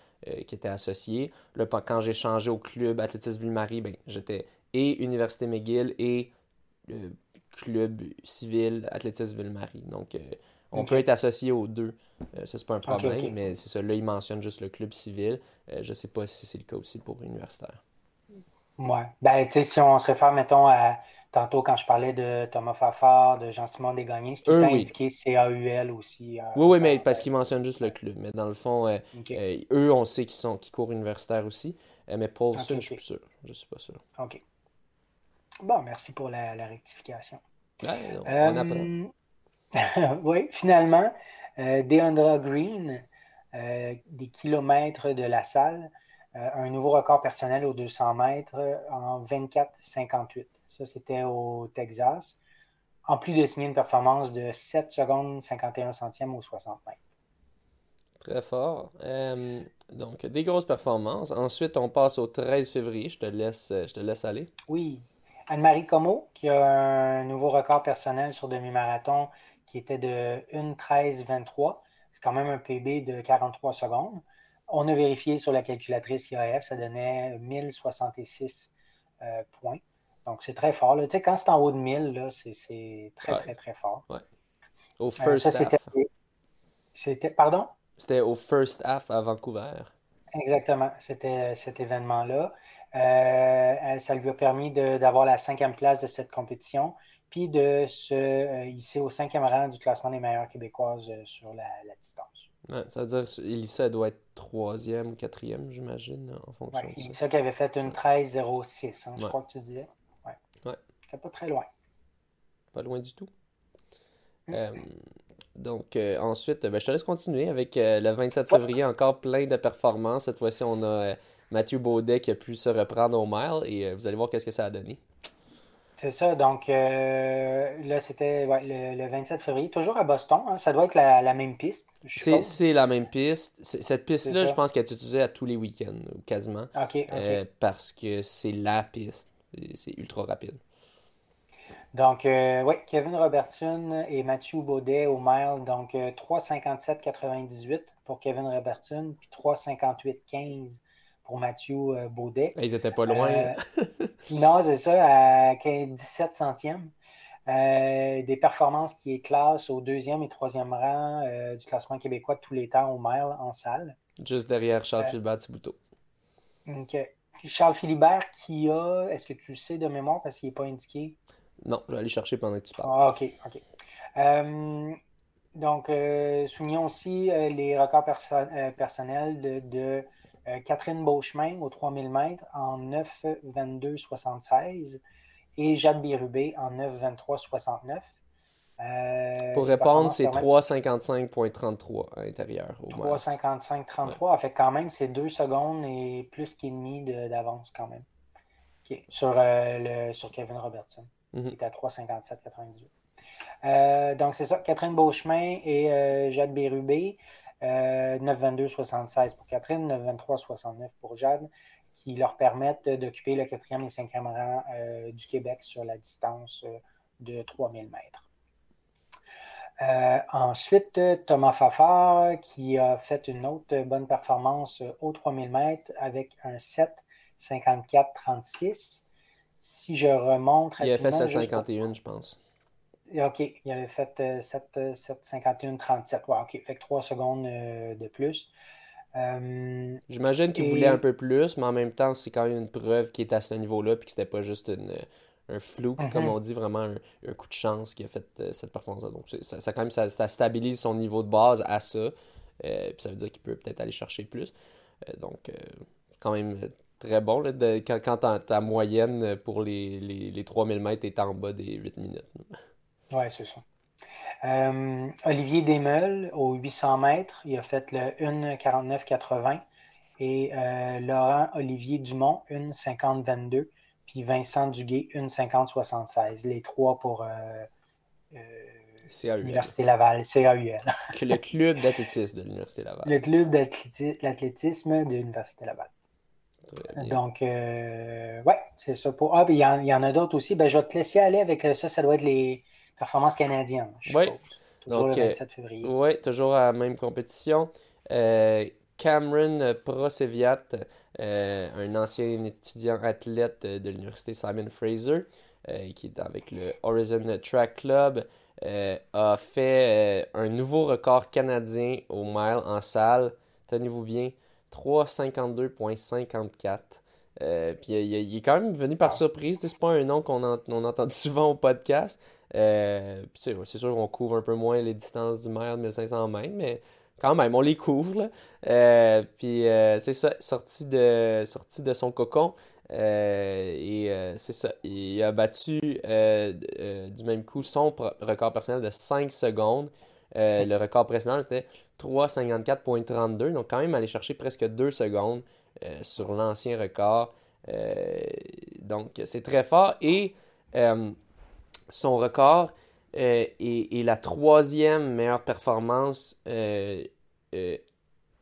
qui était associé. Là, quand j'ai changé au club Athlétisme Ville-Marie, ben, j'étais et Université McGill et club civil Athlétisme Ville-Marie. Donc, on peut être associé aux deux. ça, c'est pas un problème, mais c'est ça. Là, il mentionne juste le club civil. je sais pas si c'est le cas aussi pour universitaire. Ouais. Ben, tu sais, si on se réfère, mettons, à Tantôt, quand je parlais de Thomas Fafard, de Jean-Simon Desgagnés, c'est tout euh, indiqué CAUL aussi. Euh, oui, oui, mais parce qu'ils mentionnent juste le club. Mais dans le fond, euh, eux, on sait qu'ils sont qui courent universitaire aussi. mais Paulson, okay, je suis plus sûr. Je suis pas sûr. OK. Bon, merci pour la, rectification. on apprend. oui, finalement, Deandra Green, des kilomètres de la salle, un nouveau record personnel aux 200 mètres en 24-58. Ça, c'était au Texas. En plus de signer une performance de 7 secondes 51 centièmes aux 60 mètres. Très fort. Euh, donc, des grosses performances. Ensuite, on passe au 13 février. Je te laisse, je te laisse aller. Oui. Anne-Marie Como, qui a un nouveau record personnel sur demi-marathon qui était de 1,13,23. C'est quand même un PB de 43 secondes. On a vérifié sur la calculatrice IAF, ça donnait 1066 euh, points. Donc, c'est très fort. Tu sais, quand c'est en haut de 1000, c'est très, très, très fort. Ouais. Au euh, first half. C'était, pardon? C'était au first half à Vancouver. Exactement, c'était cet événement-là. Euh, ça lui a permis d'avoir la cinquième place de cette compétition, puis de se euh, hisser au cinquième rang du classement des meilleures québécoises sur la, distance. Ouais, ça veut dire qu'Elissa doit être troisième quatrième, j'imagine, en fonction ouais, de ça. Elissa qui avait fait une 13-06, hein, je crois que tu disais. C'est pas très loin. Pas loin du tout. Mm. Euh, donc, euh, ensuite, ben, je te laisse continuer avec euh, le 27 février, encore plein de performances. Cette fois-ci, on a Mathieu Baudet qui a pu se reprendre au mile et vous allez voir qu'est-ce que ça a donné. C'est ça, donc là, c'était le, 27 février, toujours à Boston. Hein. ça doit être la, même piste. C'est la même piste. Cette piste-là, je pense qu'elle est utilisée à tous les week-ends, quasiment. OK. parce que c'est la piste. C'est ultra rapide. Donc, euh, oui, Kevin Robertson et Mathieu Baudet au mile. Donc, 3,57,98 euh, pour Kevin Robertson, puis 3,58,15 pour Mathieu euh, Baudet. Ils n'étaient pas loin. non, c'est ça, à 17 centièmes. des performances qui classe au deuxième et troisième rang du classement québécois de tous les temps au mile en salle. Juste derrière Charles Philibert Thibouteau. OK. Charles Philibert qui a, est-ce que tu sais de mémoire parce qu'il n'est pas indiqué? Non, je vais aller chercher pendant que tu parles. Ah, ok, ok. Euh, donc, euh, soulignons aussi euh, les records personnels de, Catherine Beauchemin au 3000 mètres en 9,22,76 et Jade Bérubé en 9,23,69. Euh, Pour répondre, c'est 3,55,33 à l'intérieur. 3,55,33. Fait quand même, c'est 2 secondes et plus qu'ennemi d'avance quand même. Sur, euh, le, sur Kevin Robertson. Il mhm. est à 3,57,98. Euh, donc, c'est ça. Catherine Beauchemin et Jade Bérubé. 9,22,76 pour Catherine, 9,23,69 pour Jade, qui leur permettent d'occuper le quatrième et cinquième rang du Québec sur la distance de 3000 mètres. Euh, ensuite, Thomas Fafard qui a fait une autre bonne performance au 3000 mètres avec un 7 54 36. Si je remonte. Il a fait 7,51, je pense. OK, il avait fait 7, 7 51 37. OK, fait que 3 secondes euh, de plus. Euh, J'imagine qu'il voulait un peu plus, mais en même temps, c'est quand même une preuve qui est à ce niveau-là, puis que c'était pas juste une, un flou, comme mhm. on dit, vraiment un, coup de chance qui a fait euh, cette performance-là. Donc, ça, quand même, ça, stabilise son niveau de base à ça. Euh, puis ça veut dire qu'il peut peut-être aller chercher plus. Euh, donc, quand même très bon là, de, quand, quand ta, moyenne pour les, les, les 3000 mètres est en bas des 8 minutes. Oui, c'est ça. Olivier Desmeules, au 800 mètres, il a fait le 1,49,80. Et Laurent Olivier Dumont, 1,50,22 puis Vincent Duguay, une 50-76. Les trois pour euh, euh, l'Université Laval, CAUL. le club d'athlétisme de l'Université Laval. Le club d'athlétisme de l'Université Laval. Donc, euh, ouais, c'est ça. Pour... Ah, il y, en, y en a d'autres aussi. Ben, je vais te laisser aller avec ça. Ça doit être les performances canadiennes. Oui. Toujours le 27 février. Oui, toujours à la même compétition. Cameron Proseviat, euh, un ancien étudiant athlète de l'université Simon Fraser, euh, qui est avec le Horizon Track Club, euh, a fait un nouveau record canadien au mile en salle. Tenez-vous bien, 3,52,54. puis il, est quand même venu par surprise. C'est pas un nom qu'on a, entendu souvent au podcast. c'est sûr qu'on couvre un peu moins les distances du mile 1500 mètres, mais quand même, on les couvre. Euh, puis euh, c'est ça, sorti de, sorti de son cocon. Euh, et c'est ça, il a battu du même coup son record personnel de 5 secondes. le record précédent, c'était 3,54,32. Donc, quand même, aller chercher presque 2 secondes sur l'ancien record. donc, c'est très fort. Et son record, et, la troisième meilleure performance euh, euh,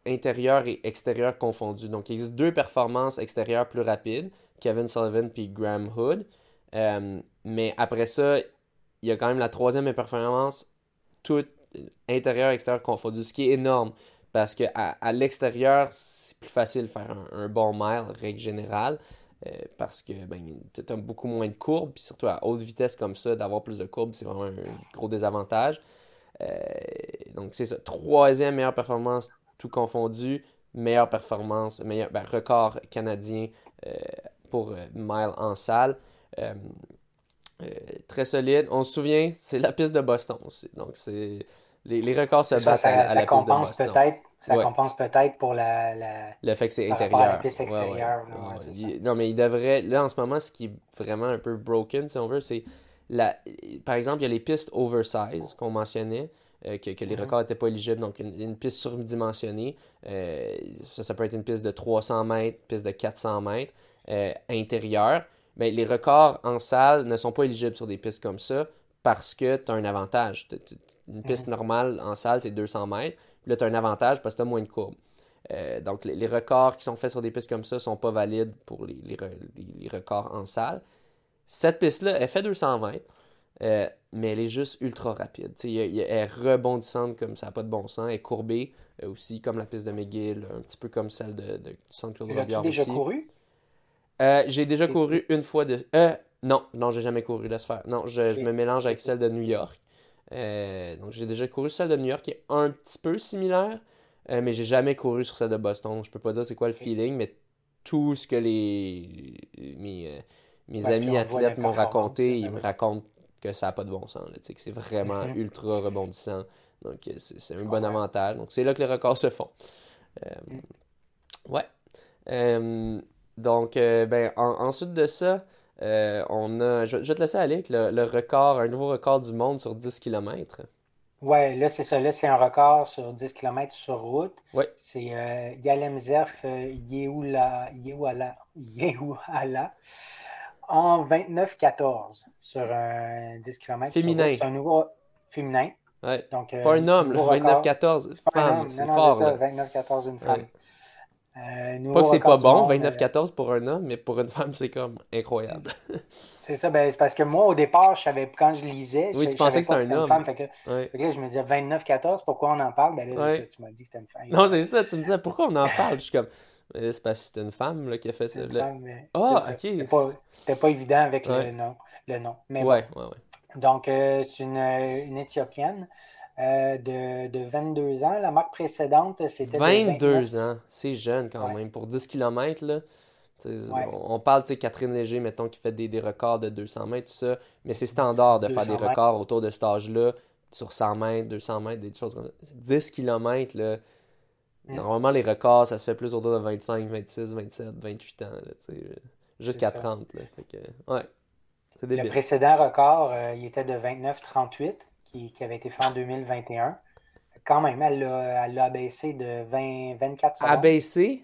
intérieure et extérieure confondue. Donc, il existe deux performances extérieures plus rapides, Kevin Sullivan puis Graham Hood. Euh, mais après ça, il y a quand même la troisième performance, toute intérieure et extérieure confondue, ce qui est énorme. Parce qu'à à, l'extérieur, c'est plus facile de faire un, un bon mile, règle générale. Euh, parce que ben, tu as beaucoup moins de courbes, puis surtout à haute vitesse comme ça, d'avoir plus de courbes, c'est vraiment un gros désavantage. Euh, donc c'est ça. Troisième meilleure performance, tout confondu. Meilleure performance, meilleur ben, record canadien euh, pour mile en salle. très solide. On se souvient, c'est la piste de Boston aussi. Donc c'est les, records se battent à, la piste de Boston. Peut-être ça compense peut-être pour la, Le fait que c'est intérieur. non, mais il devrait. Là, en ce moment, ce qui est vraiment un peu broken, si on veut, c'est. La... Par exemple, il y a les pistes oversize qu'on mentionnait. Euh, que, les mm-hmm. records n'étaient pas éligibles, donc une, piste surdimensionnée. Euh, ça, ça peut être une piste de 300 mètres, piste de 400 mètres euh, intérieure. Mais les records en salle ne sont pas éligibles sur des pistes comme ça parce que tu as un avantage. Une piste normale en salle, c'est 200 mètres. Là, tu as un avantage parce que tu as moins de courbes. Euh, donc, les, records qui sont faits sur des pistes comme ça ne sont pas valides pour les, les, records en salle. Cette piste-là, elle fait 200 mètres, euh, mais elle est juste ultra rapide. elle est rebondissante comme ça n'a pas de bon sens. Elle est courbée euh, aussi, comme la piste de McGill, un petit peu comme celle de, de, du centre Claude Robillard aussi. déjà couru? j'ai déjà couru une fois de... non, non, j'ai jamais couru, laisse faire. Non, je, je me mélange avec celle de New York. Euh, donc j'ai déjà couru celle de New York qui est un petit peu similaire, euh, mais j'ai jamais couru sur celle de Boston. Je peux pas dire c'est quoi le feeling, mais tout ce que les mes, euh, mes amis athlètes m'ont raconté, ils me racontent que ça n'a pas de bon sens, que c'est vraiment ultra rebondissant. Donc c'est un bon avantage. Donc c'est là que les records se font. Mm. ouais. Donc, ben, ensuite de ça, on a. Je, vais te laisser aller avec le, record, un nouveau record du monde sur 10 km. Ouais, là, c'est ça. Là, c'est un record sur 10 km sur route. Ouais. C'est euh, Yalem Zerf Yehoula, en 29-14 sur un 10 km. Féminin. C'est un nouveau féminin. Ouais. Donc, pas un homme, 29-14. Femme, c'est fort. 29-14, une femme. Euh, pas que c'est pas bon, 29-14 pour un homme, mais pour une femme, c'est comme incroyable. C'est ça, ben, c'est parce que moi, au départ, je savais, quand je lisais, oui, je, pensais que c'était un homme. Femme, fait que, là, je me disais 29-14, pourquoi on en parle? Ben là, tu m'as dit que c'était une femme. Non, c'est ça, tu me disais pourquoi on en parle? Je suis comme, c'est parce que c'est une femme là, qui a fait ça. Ah, ok. C'était pas, évident avec le nom. Le nom. Mais ouais, ouais, ouais. Donc, euh, c'est une, une Éthiopienne. Euh, de, de, 22 ans. La marque précédente, c'était. 22 ans, c'est jeune quand même. Pour 10 km, là, on, parle, sais, Catherine Léger, mettons, qui fait des, des, records de 200 mètres, tout ça. Mais c'est standard de faire des records autour de cet âge-là, sur 100 mètres, 200 mètres, des choses comme ça. 10 km, là. Mm. Normalement, les records, ça se fait plus autour de 25, 26, 27, 28 ans, jusqu'à 30. Là. Fait que, ouais, Le précédent record, euh, il était de 29-38 qui, avait été fait en 2021. Quand même, elle l'a abaissé de 20, 24 secondes. Abaissé?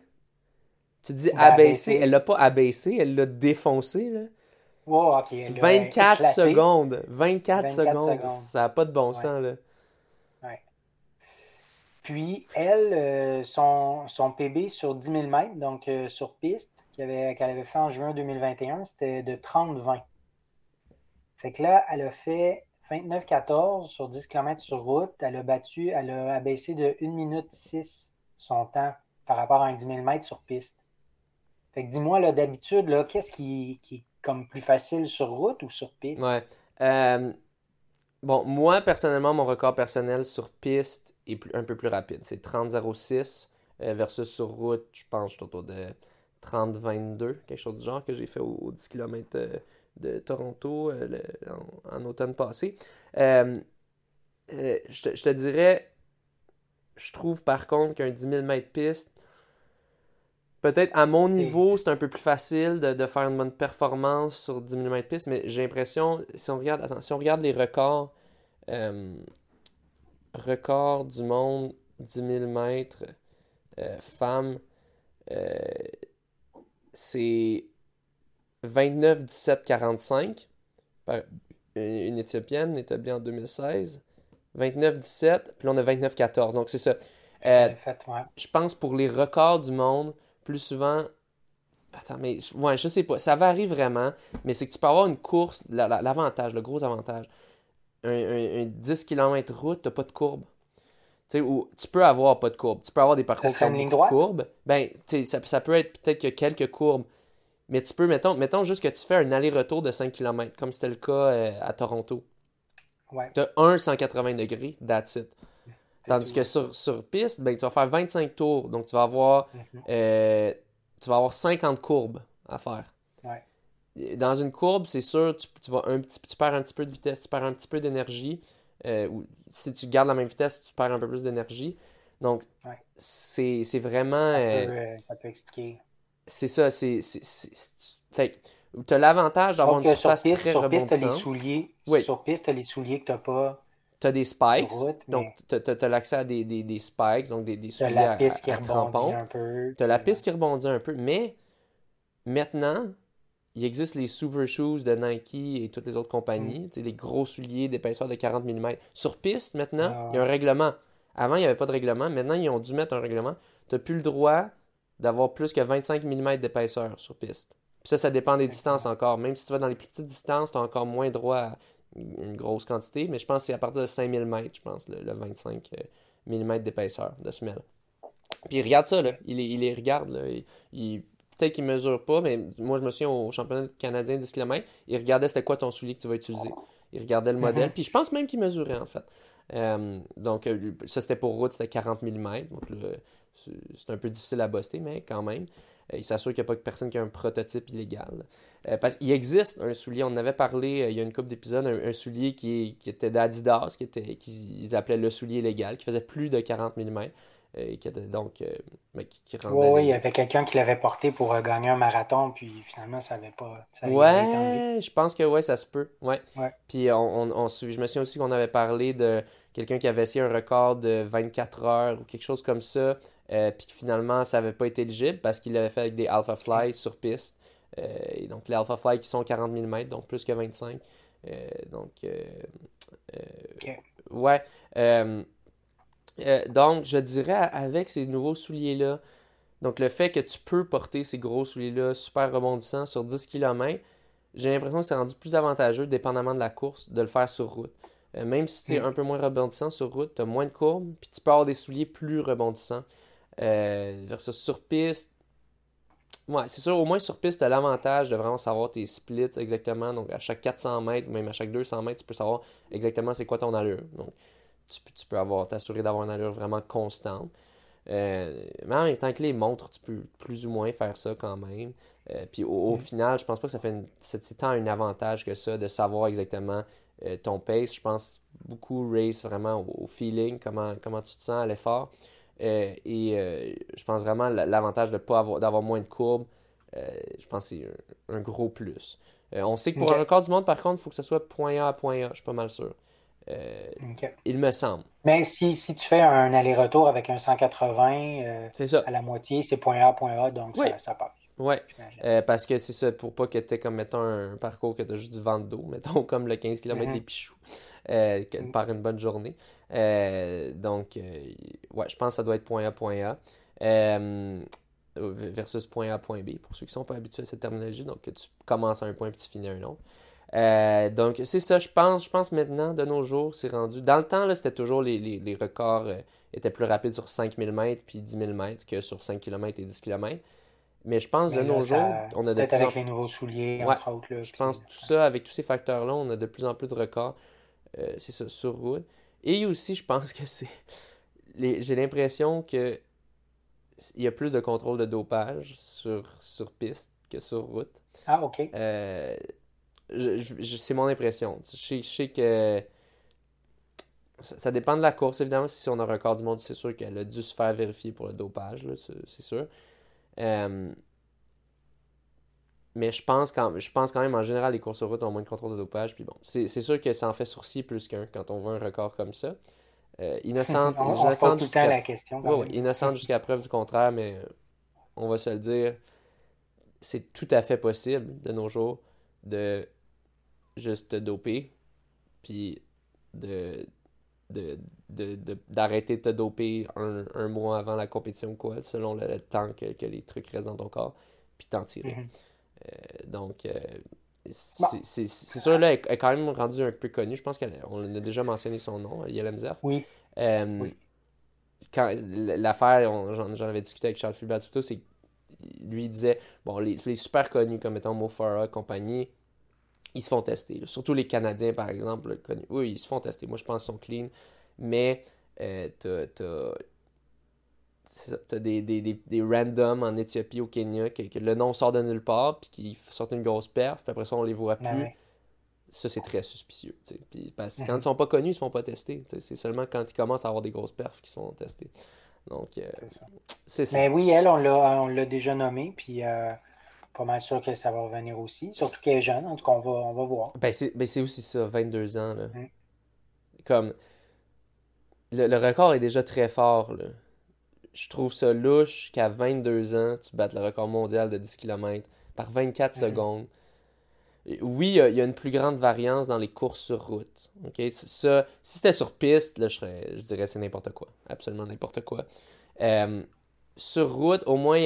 Tu dis abaissé, elle l'a pas abaissé, elle l'a défoncé, là. 24 secondes. 24, secondes. Ça n'a pas de bon sens, là. Puis, elle, euh, son, son, PB sur 10 000 mètres, donc euh, sur piste, qu'elle avait, avait, fait en juin 2021, c'était de 30-20. Fait que là, elle a fait 29-14 sur 10 km sur route. Elle a battu, elle a abaissé de 1 minute 6 son temps par rapport à un 10 000 mètres sur piste. Fait que dis-moi, d'habitude, qu'est-ce qui, qui, est comme plus facile sur route ou sur piste? Ouais. Euh, bon, moi, personnellement, mon record personnel sur piste est un peu plus rapide. C'est 30-06 euh, versus sur route, je pense, autour de 30-22, quelque chose du genre que j'ai fait au, 10 km de Toronto euh, en, automne passé. Euh, euh, je, te, dirais, je trouve par contre qu'un 10 000 mètres piste, peut-être à mon niveau, c'est un peu plus facile de, faire une bonne performance sur 10 000 mètres piste, mais j'ai l'impression, si on regarde, si on regarde les records, records du monde 10 000 mètres, femmes, c'est 29 17 45 une Éthiopienne établie en 2016. 29 17, puis là on a 29 14. Donc c'est ça. Euh, je pense pour les records du monde, plus souvent. Attends, mais ouais, je sais pas. Ça varie vraiment, mais c'est que tu peux avoir une course. L'avantage, le gros avantage. Un, 10 km route, tu pas de courbe. Tu sais, ou tu peux avoir pas de courbe. Tu peux avoir des parcours qui ont de courbes. Ben, ça, ça peut être peut-être que quelques courbes. Mais tu peux, mettons, mettons juste que tu fais un aller-retour de 5 km, comme c'était le cas euh, à Toronto. Ouais. Tu as un 180 degrés, that's it. Tandis que sur, sur piste, ben, tu vas faire 25 tours. Donc, tu vas avoir, mhm. euh, tu vas avoir 50 courbes à faire. Ouais. Dans une courbe, c'est sûr, tu, tu, vas un petit, tu perds un petit peu de vitesse, tu perds un petit peu d'énergie. Euh, ou si tu gardes la même vitesse, tu perds un peu plus d'énergie. Donc, c'est vraiment. ça peut expliquer. C'est ça, c'est. Fait tu as l'avantage d'avoir une surface piste, très sur rebondissante. Piste, as les souliers, oui. Sur piste, tu as les souliers que tu n'as pas. Tu as des spikes, donc tu as, l'accès à des, des, des, spikes, donc des, des souliers la piste à, qui rebondit un peu. Tu as la piste qui rebondit un peu, mais maintenant, il existe les super shoes de Nike et toutes les autres compagnies, mm. les gros souliers d'épaisseur de 40 mm. Sur piste, maintenant, il y a un ah. règlement. Avant, il n'y avait pas de règlement. Maintenant, ils ont dû mettre un règlement. Tu n'as plus le droit d'avoir plus que 25 mm d'épaisseur sur piste. Puis ça, ça dépend des distances encore. Même si tu vas dans les plus petites distances, tu as encore moins droit à une grosse quantité, mais je pense que c'est à partir de 5000 mètres, je pense, le, 25 mm d'épaisseur de semelle. Puis regarde ça, là. Il, il les regarde, là. Il, Peut-être qu'il ne mesure pas, mais moi, je me souviens au championnat canadien 10 km, il regardait c'était quoi ton soulier que tu vas utiliser. Il regardait le modèle, mm-hmm. puis je pense même qu'il mesurait, en fait. Euh, donc, euh, ça, c'était pour route, c'était 40 mm. Donc, c'est un peu difficile à buster, mais quand même. Euh, il s'assure qu'il n'y a pas personne qui a un prototype illégal. parce qu'il existe un soulier, on en avait parlé il y a une couple d'épisodes, un, soulier qui, était d'Adidas, qui qu'ils appelaient le soulier légal, qui faisait plus de 40 mm. Et qui, donc, mais qui, qui rendait. Oui, il y avait quelqu'un qui l'avait porté pour gagner un marathon, puis finalement, ça n'avait pas. Ça ouais, je pense que ouais, ça se peut. Ouais. Puis on, on, je me souviens aussi qu'on avait parlé de quelqu'un qui avait essayé un record de 24 heures ou quelque chose comme ça, puis que finalement, ça n'avait pas été éligible parce qu'il l'avait fait avec des Alpha Fly sur piste. et donc, les Alpha Fly qui sont 40 000 mètres, donc plus que 25. donc, ouais. Euh, donc, je dirais avec ces nouveaux souliers-là, donc le fait que tu peux porter ces gros souliers-là super rebondissants sur 10 km, j'ai l'impression que c'est rendu plus avantageux, dépendamment de la course, de le faire sur route. Euh, même si tu es mm. un peu moins rebondissant sur route, tu as moins de courbes, puis tu peux avoir des souliers plus rebondissants. Euh, versus sur piste, ouais, c'est sûr, au moins sur piste, tu as l'avantage de vraiment savoir tes splits exactement. Donc, à chaque 400 mètres, même à chaque 200 mètres, tu peux savoir exactement c'est quoi ton allure. Donc, tu peux, avoir t'assurer d'avoir une allure vraiment constante. Euh, mais en même temps que les montres, tu peux plus ou moins faire ça quand même. Euh, puis au, mm. final, je pense pas que ça fait c'est tant un avantage que ça de savoir exactement euh, ton pace. Je pense beaucoup race vraiment au, feeling, comment, comment tu te sens à l'effort. et je pense vraiment l'avantage de pas avoir d'avoir moins de courbes. je pense que c'est un, gros plus. on sait que pour un record du monde, par contre, il faut que ce soit point A à point A. Je suis pas mal sûr. Euh, il me semble. Mais si, si tu fais un aller-retour avec un 180 euh, à la moitié, c'est point A, point A, donc ça, passe. Oui, euh, parce que c'est ça, pour pas que tu aies comme, mettons, un parcours que tu as juste du vent d'eau, mettons, comme le 15 km mm-hmm. des Pichoux, mm. par une bonne journée. donc, ouais, je pense que ça doit être point A, point A. versus point A, point B, pour ceux qui sont pas habitués à cette terminologie, donc que tu commences à un point et tu finis à un autre. Euh, donc, c'est ça, je pense. Je pense maintenant, de nos jours, c'est rendu. Dans le temps, là, c'était toujours les, les, records euh, étaient plus rapides sur 5000 mètres puis 10 000 mètres que sur 5 km et 10 km. Mais je pense, de nos jours, on a de plus avec les nouveaux souliers, entre autres. je pense tout ça, avec tous ces facteurs-là, on a de plus en plus de records. Euh, c'est ça, sur route. Et aussi, je pense que c'est. J'ai l'impression que il y a plus de contrôle de dopage sur, sur piste que sur route. Ah, ok. Euh, c'est mon impression. Je sais, que ça, dépend de la course, évidemment. Si on a un record du monde, c'est sûr qu'elle a dû se faire vérifier pour le dopage, c'est sûr. Euh, mais je pense, quand, je pense quand même, en général, les courses sur route ont moins de contrôle de dopage. Puis bon, c'est sûr que ça en fait sourciller plus qu'un quand on voit un record comme ça. Euh, innocente, innocente jusqu'à preuve du contraire, mais on va se le dire, c'est tout à fait possible de nos jours de juste te doper, puis de d'arrêter de, te doper un, mois avant la compétition quoi, selon le, temps que, les trucs restent dans ton corps, puis t'en tirer. Mhm. Euh, donc, euh, c'est sûr, là, elle est quand même rendue un peu connue. Je pense qu'on a déjà mentionné son nom, Yelem Oui. Euh, oui. Quand l'affaire, j'en avais discuté avec Charles Fulbert, c'est lui disait, bon, les, les super connus comme étant Mo Farah, compagnie, ils se font tester. Surtout les Canadiens, par exemple. Oui, ils se font tester. Moi, je pense qu'ils sont clean. Mais euh, t'as as, des, des, des, des randoms en Éthiopie, au Kenya, que, le nom sort de nulle part, puis qui sortent une grosse perf, puis après ça, on les voit ben plus. Ça, c'est très suspicieux. Puis, parce que quand mhm. ils sont pas connus, ils se font pas tester. C'est seulement quand ils commencent à avoir des grosses perfs qu'ils se font tester. Donc, euh, c'est ça. Mais oui, elle, on l'a déjà nommé, puis... Euh pas mal sûr que ça va revenir aussi. Surtout qu'elle est jeune, en tout cas, on va, on va voir. Ben, c'est ben, aussi ça, 22 ans. Là. Mm. Comme. Le, record est déjà très fort. Là. Je trouve ça louche qu'à 22 ans, tu battes le record mondial de 10 km par 24 mm. secondes. Oui, il y, a une plus grande variance dans les courses sur route. Ça, si c'était sur piste, là, je, serais, je dirais c'est n'importe quoi. Absolument n'importe quoi. Euh, sur route, au moins,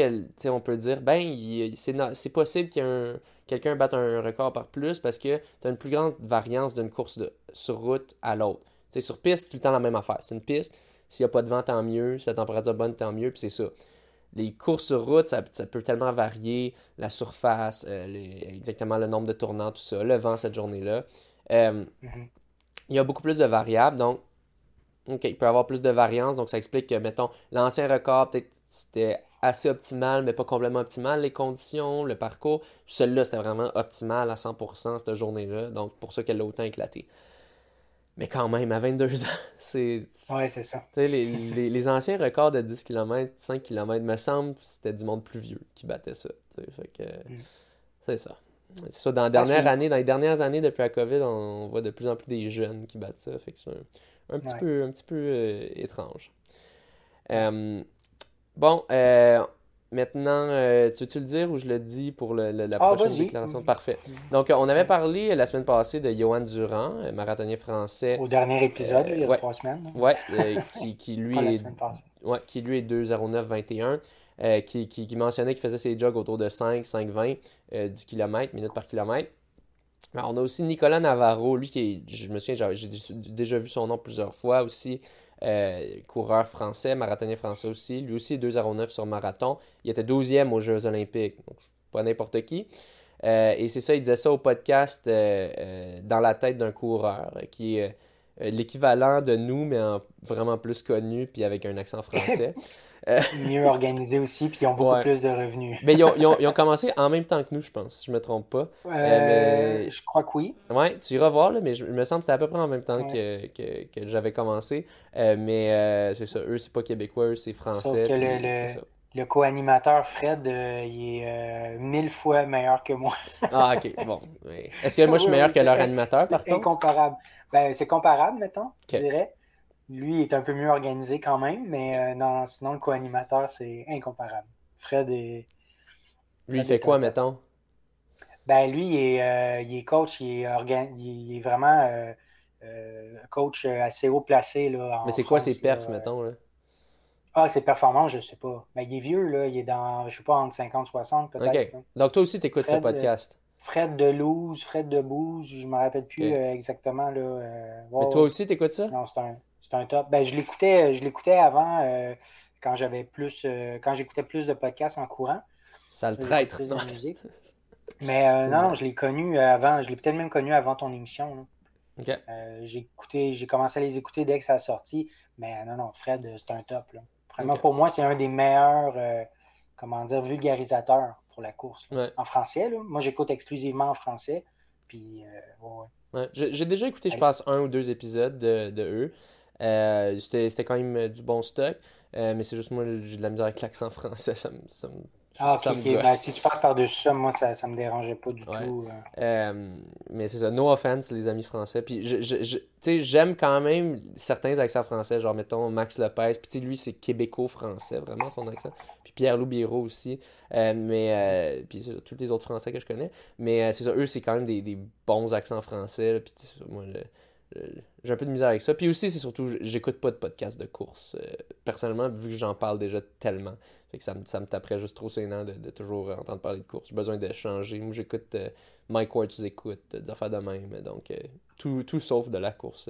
on peut dire, ben, c'est possible que quelqu'un batte un record par plus parce que tu as une plus grande variance d'une course de, sur route à l'autre. Sur piste, c'est tout le temps la même affaire. C'est une piste, s'il n'y a pas de vent, tant mieux. Si la température est bonne, tant mieux, puis c'est ça. Les courses sur route, ça, peut tellement varier, la surface, euh, exactement le nombre de tournants, tout ça, le vent cette journée-là. Euh, mm-hmm. Il y a beaucoup plus de variables, donc OK, il peut y avoir plus de variance, donc ça explique que, mettons, l'ancien record, peut-être c'était assez optimal, mais pas complètement optimal, les conditions, le parcours. Celle-là, c'était vraiment optimal à 100% cette journée-là, donc pour ça qu'elle a autant éclaté. Mais quand même, à 22 ans, c'est. Ouais, c'est ça. Les, les, les anciens records de 10 km, 5 km, me semble, c'était du monde plus vieux qui battait ça. Fait que. Mm. C'est ça. C'est ça, dans, la dernière année, dans les dernières années depuis la COVID, on voit de plus en plus des jeunes qui battent ça. Fait que c'est un, un petit Ouais. peu, un petit peu euh, étrange. Euh, bon, euh, maintenant, euh, tu veux-tu le dire ou je le dis pour le- le- la Ah, prochaine vas-y. déclaration? Parfait. Donc, euh, on avait parlé la semaine passée de Johan Durand, euh, marathonien français. Au dernier épisode, il y a ouais. trois semaines. euh, qui, qui lui est. Ouais, qui lui est 2,09,21, euh, qui, qui, qui mentionnait qu'il faisait ses jogs autour de 5, 5,20 euh, du kilomètre, minutes par kilomètre. Alors, on a aussi Nicolas Navarro, lui qui est, je me souviens, j'ai déjà vu son nom plusieurs fois aussi, euh, coureur français, marathonien français aussi, lui aussi 2,09 sur marathon. Il était 12e aux Jeux Olympiques, donc pas n'importe qui. Euh, et c'est ça, il disait ça au podcast euh, Dans la tête d'un coureur, qui est l'équivalent de nous, mais en vraiment plus connu, puis avec un accent français. Mieux organisé aussi, puis ils ont beaucoup Ouais. plus de revenus. Mais ils ont, ils ont- ils ont commencé en même temps que nous, je pense, si je me trompe pas. Euh, mais- Je crois que oui. Ouais, tu iras voir, là, mais je, il me semble que c'était à peu près en même temps Ouais. que, que, que j'avais commencé. Euh, mais euh, c'est ça, eux, c'est pas québécois, eux, c'est français. que le- puis le- c'est ça. Le co-animateur Fred, euh, il est euh, mille fois meilleur que moi. Ah, ok, bon. Est-ce que moi, je suis meilleur oui, que leur animateur, par contre? incomparable. Ben, c'est comparable, mettons, je Ok. dirais. Lui est un peu mieux organisé quand même, mais euh, non, sinon le co-animateur, c'est incomparable. Fred est. Lui, il fait quoi, mettons? Ben, lui, il est, euh, il est coach, il est, organ- il est vraiment euh, coach assez haut placé. Là, Mais c'est quoi ses perfs, mettons, là? Ah, ses performances, je sais pas. Ben, il est vieux, là. Il est dans, je sais pas, entre 50 60 peut-être. Donc, toi aussi, t'écoutes ce Fred, euh, podcast? Fred Delouze, Fred Debouze, je me rappelle plus exactement, là. euh, Mais toi aussi, t'écoutes ça? Non, c'est un, c'est un top. Ben, je l'écoutais, je l'écoutais avant, euh, quand j'avais plus, euh, quand j'écoutais plus de podcasts en courant. Ça le J'écoute traître. plus de Non, musique. Mais euh, non, non, je l'ai connu euh, avant, je l'ai peut-être même connu avant ton émission. là. Ok. Euh, j'ai écouté, j'ai commencé à les écouter dès que ça a sorti. Mais euh, non, non, Fred, euh, c'est un top. Là. Vraiment, pour moi, c'est un des meilleurs, euh, comment dire, vulgarisateurs pour la course. Ouais. En français, là. Moi, j'écoute exclusivement en français. Puis, euh, ouais, ouais. J'ai déjà écouté, je pense, un ou deux épisodes de, de eux. Euh, c'était c'était quand même euh, du bon stock. Euh, mais c'est juste moi, j'ai de la misère avec l'accent français. Ça me, ça me, Ah, ok, ça me ok. gosse. Ben, si tu passes par-dessus ça, moi, ça, ça me dérangeait pas du Ouais. tout. euh. Mais c'est ça, no offense, les amis français. Puis, je, je, je- tu sais, j'aime quand même certains accents français, genre, mettons, Max Lopez. Puis, tu sais, lui, c'est québéco-français, vraiment, son accent. Puis, Pierre-Loup Biérot aussi. Euh, mais, euh, puis, ça, tous les autres français que je connais. Mais, c'est ça, eux, c'est quand même des, des bons accents français. là. Puis, moi, le- j'ai un peu de misère avec ça. Puis aussi, c'est surtout, j'écoute pas de podcast de course, euh, personnellement, vu que j'en parle déjà tellement. Fait que ça me, ça me taperait juste trop sénant de, de toujours entendre parler de course. J'ai besoin d'échanger. Moi, j'écoute euh, Mike Ward, tu écoutes, euh, des affaires de même. Donc, euh, tout, tout sauf de la course.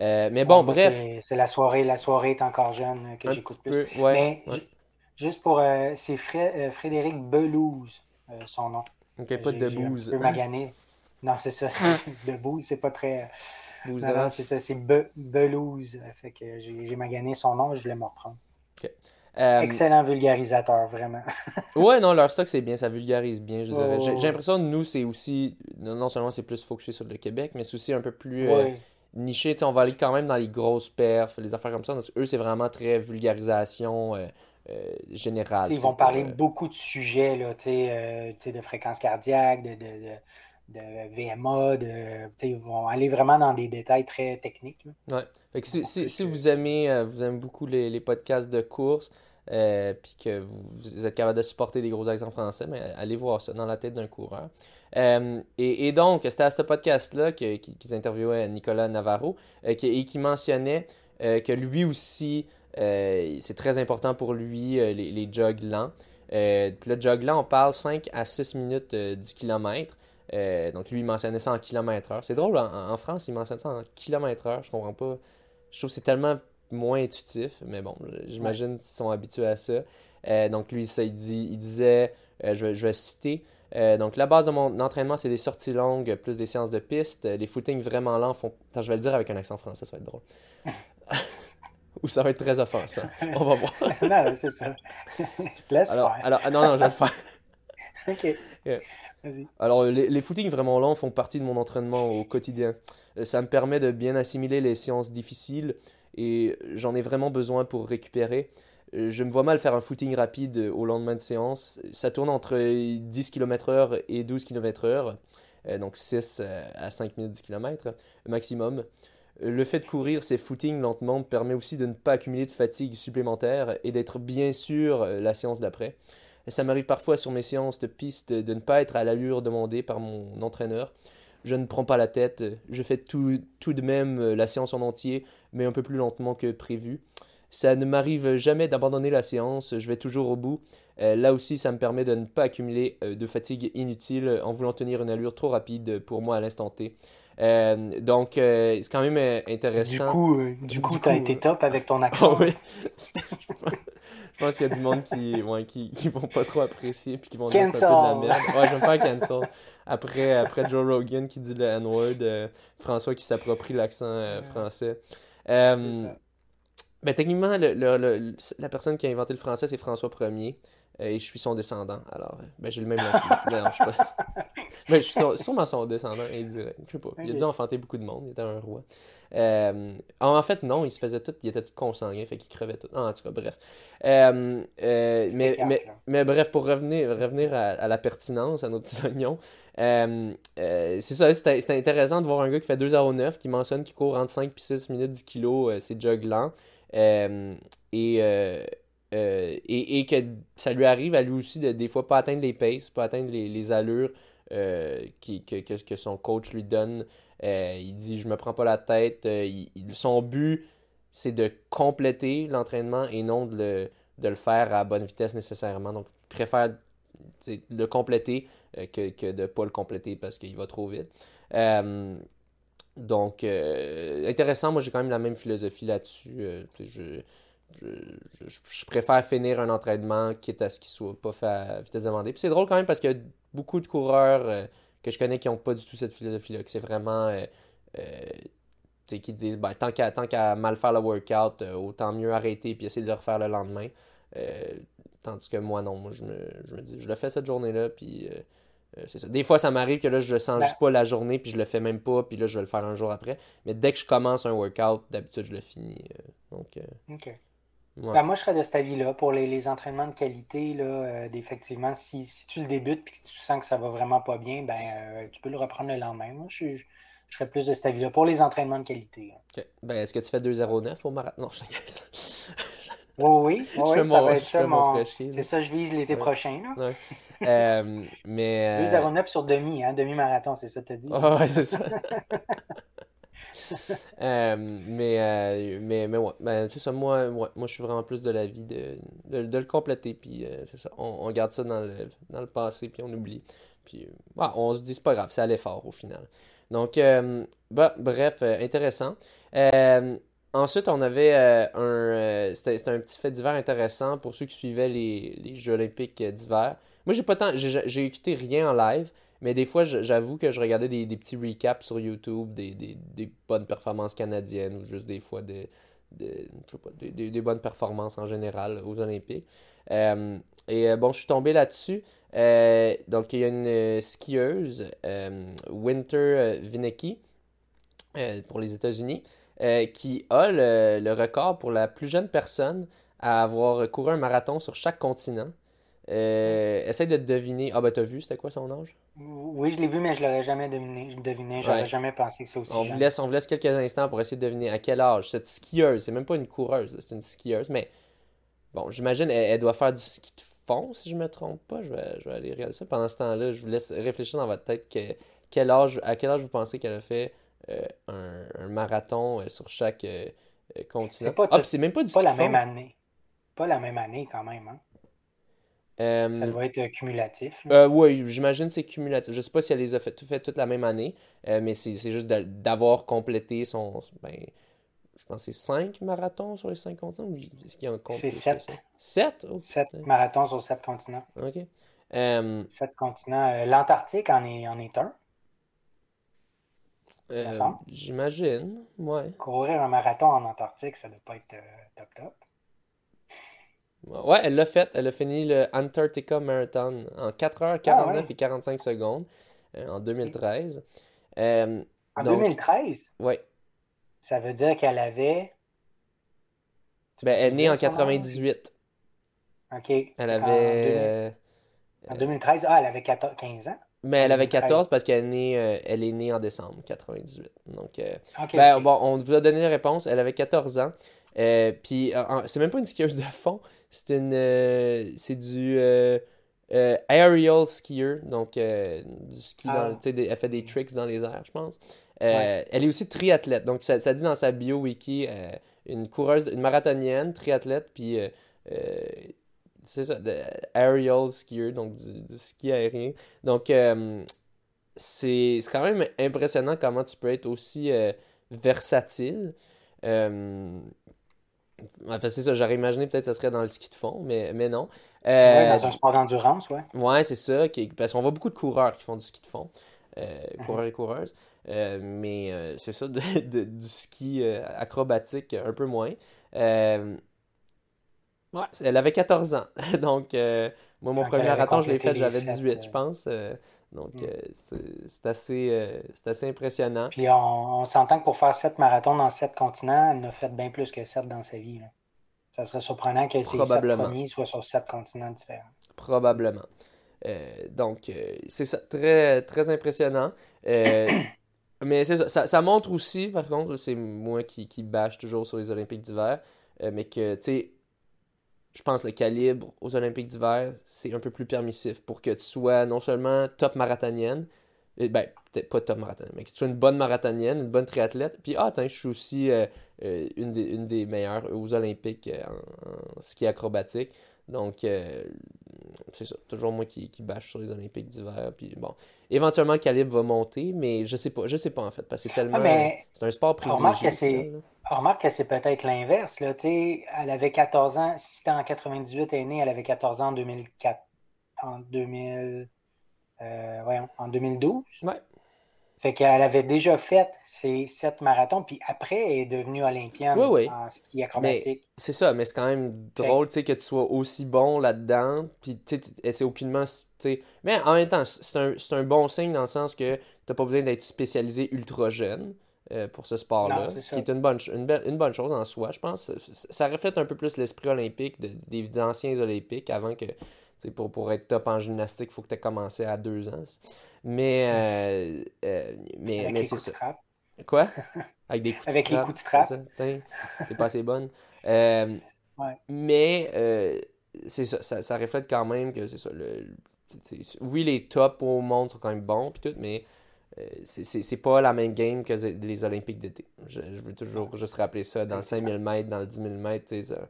Mais bon, Ouais, bref, c'est- la soirée. La soirée est encore jeune que j'écoute plus. peu. Ouais, Mais ouais. juste pour. c'est Fré- Frédéric Belouze, euh, son nom. Ok, pas de un peu magané. Non, c'est ça. de c'est pas très. Non, non, c'est ça. C'est Be- Belouze. Fait que j'ai j'ai magané son nom, je voulais me reprendre. Euh, Excellent vulgarisateur, vraiment. Ouais, non, leur stock, c'est bien, ça vulgarise bien, je dirais. J'ai j'ai l'impression que nous, c'est aussi, non seulement c'est plus focusé sur le Québec, mais c'est aussi un peu plus euh, niché. On va aller quand même dans les grosses perfs, les affaires comme ça. Eux, c'est vraiment très vulgarisation euh, générale. Ils vont parler beaucoup de sujets, là, de fréquence cardiaque, de, de, de, de VMA, de, ils vont aller vraiment dans des détails très techniques. Ouais. Fait que si, si, fait si que- vous aimez, euh, vous aimez beaucoup les, les podcasts de course, euh, puis que vous, vous êtes capable de supporter des gros accents français, mais allez voir ça dans la tête d'un coureur. Euh, et, et donc, c'était à ce podcast-là qu'ils interviewaient Nicolas Navarro euh, qui- et qui mentionnait euh, que lui aussi, euh, c'est très important pour lui, euh, les, les jogs lents. Euh, puis le jog lent, on parle 5 à 6 minutes euh, du kilomètre. Euh, donc lui, il mentionnait ça en heure. C'est drôle, en, en France, il mentionne ça en heure. Je comprends pas. Je trouve que c'est tellement moins intuitif, mais bon, j'imagine qu'ils sont habitués à ça. Euh, donc lui, ça, il, dit, il disait, euh, je, vais- je vais citer, donc la base de mon entraînement, c'est des sorties longues plus des séances de piste. Les footings vraiment lents font... Attends, je vais le dire avec un accent français, ça va être drôle. Ou ça va être très offensant. On va voir. non, c'est ça. Laisse Alors, faire. alors, ah, non, non, je vais le faire. OK. Alors, les, les footings vraiment longs font partie de mon entraînement au quotidien. Euh, ça me permet de bien assimiler les séances difficiles et j'en ai vraiment besoin pour récupérer. Euh, je me vois mal faire un footing rapide au lendemain de séance. Ça tourne entre 10 km/h et 12 km/h, donc 6 à 5 minutes 10 km maximum. Le fait de courir ces footings lentement me permet aussi de ne pas accumuler de fatigue supplémentaire et d'être bien sûr la séance d'après. Ça m'arrive parfois sur mes séances de piste de ne pas être à l'allure demandée par mon entraîneur. Je ne prends pas la tête, je fais tout, tout de même la séance en entier, mais un peu plus lentement que prévu. Ça ne m'arrive jamais d'abandonner la séance, je vais toujours au bout. Euh, là aussi, ça me permet de ne pas accumuler euh, de fatigue inutile en voulant tenir une allure trop rapide pour moi à l'instant T. Euh, donc, euh, c'est quand même euh, intéressant. Du coup, du, coup, tu as été top avec ton action. Ah oui. je pense qu'il y a du monde qui, ouais, qui, qui vont pas trop apprécier puis qui vont dire c'est un peu de la merde. Ouais, je vais me faire cancel. Après, après Joe Rogan qui dit le N-word, François qui s'approprie l'accent français. ben, techniquement, le, le, la personne qui a inventé le français, c'est François Ier. et je suis son descendant. Alors, ben, j'ai le même. non, je suis pas. Mais je suis sûrement son descendant indirect. Je sais pas. Il a dû enfanter beaucoup de monde. Il était un roi. Euh, en fait, non, il se faisait tout. Il était tout consanguin, fait qu'il crevait tout. en tout cas, bref. Euh, euh, mais, mais, mais, bref, pour revenir, revenir à, la pertinence, à nos petits oignons, c'est ça, c'était intéressant de voir un gars qui fait 2,09 qui mentionne qu'il court entre 5 et 6 minutes 10 kg, c'est jog lent. et. et, et, que ça lui arrive à lui aussi de des fois pas atteindre les paces, pas atteindre les, les allures euh, que, que, son coach lui donne. Euh, il dit Je me prends pas la tête. Euh, son but, c'est de compléter l'entraînement et non de le, de le, faire à bonne vitesse nécessairement. Donc, il préfère le compléter que, que de ne pas le compléter parce qu'il va trop vite. donc, intéressant, moi j'ai quand même la même philosophie là-dessus. je, préfère finir un entraînement quitte à ce qu'il soit pas à vitesse demandée. Puis c'est drôle quand même parce a beaucoup de coureurs euh, que je connais qui n'ont pas du tout cette philosophie-là, que c'est vraiment. Euh, euh qui disent ben, tant qu'à mal faire le workout, autant mieux arrêter puis essayer de le refaire le lendemain. tandis que moi, non, moi je me, je me dis je le fais cette journée-là, puis c'est ça. Des fois, ça m'arrive que là, je le sens ben juste pas la journée, puis je le fais même pas, puis là, je vais le faire un jour après. Mais dès que je commence un workout, d'habitude, je le finis. donc, OK. Ben, moi, je serais de cet avis-là. Pour les, les, entraînements de qualité, là, euh, effectivement, si, si, tu le débutes et que tu sens que ça va vraiment pas bien, ben, euh, tu peux le reprendre le lendemain. Moi, je, je, serais plus de cet avis-là pour les entraînements de qualité. Ben, Est-ce que tu fais 2,09 au marathon? Non, je ça. oui, oui, oui, ça va être ça. Mon... C'est ça, je vise l'été prochain. Là. Euh, mais, 2,09 sur demi, hein, demi-marathon, c'est ça que tu as dit? Oh, ouais, c'est ça. Euh, mais, euh, mais, mais ouais, ben, ça, moi, moi, je suis vraiment plus de l'avis de, de, le compléter, puis euh, ça, on, garde ça dans le, dans le passé, puis on oublie. Puis on se dit, c'est pas grave, c'est à l'effort au final. Donc, bah, bref, intéressant. ensuite, on avait un, c'était, un petit fait divers intéressant pour ceux qui suivaient les, les Jeux olympiques d'hiver. Moi, j'ai pas tant, j'ai écouté rien en live, mais des fois, j'avoue que je regardais des, petits recaps sur YouTube, des, bonnes performances canadiennes ou juste des fois des, bonnes performances en général aux Olympiques. Euh, et euh, bon, je suis tombé là-dessus. Euh, donc, il y a une skieuse, Winter Vinecki, pour les États-Unis, qui a le, record pour la plus jeune personne à avoir couru un marathon sur chaque continent. Essaye de deviner. Ah, ben, t'as vu, c'était quoi son âge? Oui, je l'ai vu, mais je l'aurais jamais deviné. deviné. J'aurais jamais pensé que c'est aussi on Vous laisse, on vous laisse quelques instants pour essayer de deviner à quel âge cette skieuse, c'est même pas une coureuse, c'est une skieuse, mais bon, j'imagine elle, doit faire du ski de fond, si je me trompe pas. Je vais, je vais aller regarder ça. Pendant ce temps-là, je vous laisse réfléchir dans votre tête que, quel âge, à quel âge vous pensez qu'elle a fait euh, un, marathon euh, sur chaque euh, continent. Ah, c'est même pas du pas la même année. Pas la même année quand même, hein? Ça doit être cumulatif. Euh, oui, j'imagine que c'est cumulatif. Je ne sais pas si elle les a fait, fait toute la même année, euh, mais c'est juste d'avoir complété son. Ben, je pense que c'est 5 marathons sur les 5 continents ou est-ce qu'il y a un compte C'est 7. 7 7 marathons sur 7 continents. OK. 7 continents. Euh, L'Antarctique en est, en est un. J'imagine, ouais. Courir un marathon en Antarctique, ça ne doit pas être top top. Ouais, elle l'a fait. Elle a fini le Antarctica Marathon en 4h49 Ah et 45 secondes euh, en 2013. Euh, En donc, 2013, ouais. ça veut dire qu'elle avait. Tu Ben, elle est née en son âge? 98. OK. Elle avait. euh, 2000 En 2013, ah, elle avait 14 15 ans? Mais elle avait 2013. 14 parce qu'elle est née, euh, elle est née en décembre 98. Donc, euh, ben, bon, on vous a donné la réponse. Elle avait 14 ans. Euh, puis, c'est même pas une skieuse de fond. C'est une. euh, c'est du. euh, euh, aerial skier. Donc, du ski Ah. dans. Sais, des- elle fait des tricks dans les airs, je pense. Ouais. Elle est aussi triathlète. Donc, ça, ça dit dans sa bio wiki une coureuse, une marathonienne, triathlète, puis. c'est ça, de aerial skier, donc du, du ski aérien. Donc, c'est c'est quand même impressionnant comment tu peux être aussi versatile. Euh, que c'est ça, j'aurais imaginé peut-être que ça serait dans le ski de fond, mais, mais non. Euh, Ouais, dans un sport d'endurance, ouais. Ouais, c'est ça. qui- parce qu'on voit beaucoup de coureurs qui font du ski de fond. euh, Mhm. coureurs et coureuses. Euh, mais euh, c'est ça, de- de- du ski acrobatique, un peu moins. Ouais, elle avait 14 ans. Donc, moi, mon premier marathon, je l'ai fait, j'avais sept, 18, je euh, pense. Donc, Mm. euh, c'est assez, euh, assez impressionnant. Puis on, on s'entend que pour faire 7 marathons dans 7 continents, elle en a fait bien plus que 7 dans sa vie. là. Ça serait surprenant que ces 7 Probablement. premiers soient sur 7 continents différents. Probablement. Euh, donc, c'est ça, très, très impressionnant. Mais ça, ça, ça montre aussi, par contre, c'est moi qui, qui bâche toujours sur les Olympiques d'hiver, mais que, tu sais, je pense le calibre aux Olympiques d'hiver, c'est un peu plus permissif pour que tu sois non seulement top marathonienne, euh, ben, peut-être pas top marathonienne, mais que tu sois une bonne marathonienne, une bonne triathlète, puis ah, attends, je suis aussi euh, euh, une, des, une meilleures aux Olympiques en, ski acrobatique. Donc, c'est ça, toujours moi qui, qui bâche sur les Olympiques d'hiver. Puis bon, éventuellement le calibre va monter, mais je sais pas, je sais pas en fait, parce que c'est tellement. Ah, mais c'est un sport privilégié. là. Remarque que c'est peut-être l'inverse. Là, elle avait 14 ans, si c'était en 98, elle est née, elle avait 14 ans en 2004. En 2000, euh, voyons, en 2012. Ouais. Fait qu'elle avait déjà fait ses 7 marathons, puis après, elle est devenue olympienne Oui, oui. en ski acrobatique. C'est ça, mais c'est quand même drôle, tu sais, que tu sois aussi bon là-dedans, puis tu sais, tu- elle sait aucunement, mais en même temps, c'est un, un bon signe dans le sens que t'as pas besoin d'être spécialisé ultra jeune euh, pour ce sport-là, qui est une bonne, une, belle- une bonne chose en soi, je pense. Ça, ça reflète un peu plus l'esprit olympique de- des anciens olympiques avant que, tu sais, pour, pour être top en gymnastique, il faut que tu aies commencé à deux ans. Mais, euh, euh, mais, avec mais c'est ça. frappe. Quoi? Avec des coups de Avec les coups de? Tain, T'es pas assez bonne. Euh, Ouais. Mais euh, c'est ça, ça, ça reflète quand même que c'est ça. Le, oui, les tops au monde sont quand même bons, puis tout, mais euh, c'est- pas la même game que les Olympiques d'été. Je, je veux toujours juste rappeler ça. Dans le 5000 mètres, dans le 10 000 mètres, c'est ça.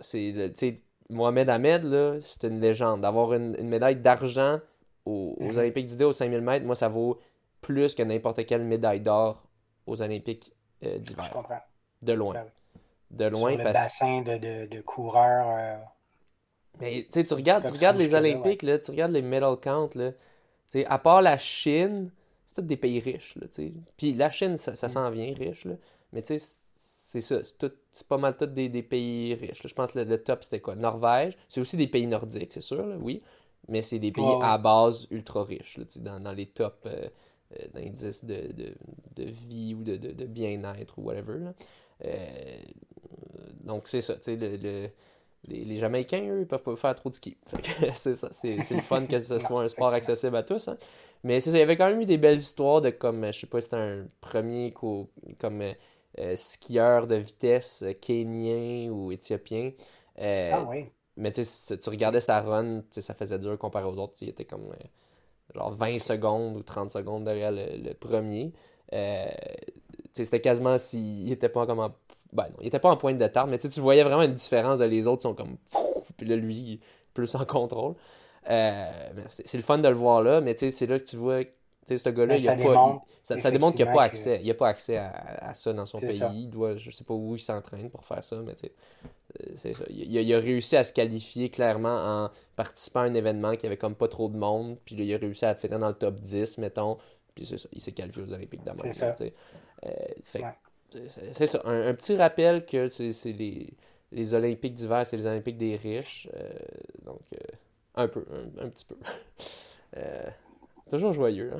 C'est Mohamed Ahmed, là, c'est une légende. D'avoir une, une médaille d'argent aux, aux Mhm. Olympiques d'idée au 5000 mètres, moi, ça vaut plus que n'importe quelle médaille d'or aux Olympiques euh, Je d'hiver. comprends. De loin. Ben. De loin, Sur le parce bassin de, de, de coureurs. euh, Mais tu sais, tu regardes, tu regardes les Olympiques, là, tu regardes les medal count, là. Tu sais, à part la Chine, c'est tous des pays riches, là. Puis la Chine, ça, ça Mm. s'en vient riche, là. Mais tu sais, c'est ça, c'est pas mal tous des, des pays riches. là. Je pense que le, le top, c'était quoi? Norvège. C'est aussi des pays nordiques, c'est sûr, là, oui. Mais c'est des pays à base ultra riches, là, dans, dans les tops euh, euh, d'indices de, de, de vie ou de, de, bien-être ou whatever, là. Euh, donc c'est ça, tu sais, le, le- les, les Jamaïcains, eux, ils peuvent pas faire trop de ski. C'est ça, c'est le fun que ce soit un sport accessible à tous. hein. Mais c'est ça, il y avait quand même eu des belles histoires de comme, je sais pas si c'était un premier co- comme euh, skieur de vitesse kenyan ou éthiopien. Ah oui. Mais tu regardais sa run, ça faisait dur comparé aux autres. Il était comme euh, genre 20 secondes ou 30 secondes derrière le, premier. Euh, c'était quasiment s'il était pas comme en... Ben non, il était pas en pointe de tarte, mais tu voyais vraiment une différence de les autres sont comme... Puis là, lui, plus en contrôle. Euh, c'est le fun de le voir là, mais c'est là que tu vois... Tu sais, ce gars-là, Mais il a ça pas... démontre, il- ça, ça démontre qu'il n'a pas accès. Il a pas accès à, à ça dans son pays. ça. Il doit... Je sais pas où il s'entraîne pour faire ça, mais tu sais... Euh, C'est ça. Il, a, il a réussi à se qualifier clairement en participant à un événement qui avait comme pas trop de monde. Puis là, il a réussi à finir dans le top 10, mettons. Puis ça. Il s'est qualifié aux Olympiques même, C'est ça. Euh, Ouais. ça. Un, un petit rappel que c'est les, les Olympiques d'hiver, c'est les Olympiques des riches. donc, un peu, un, petit peu. toujours joyeux,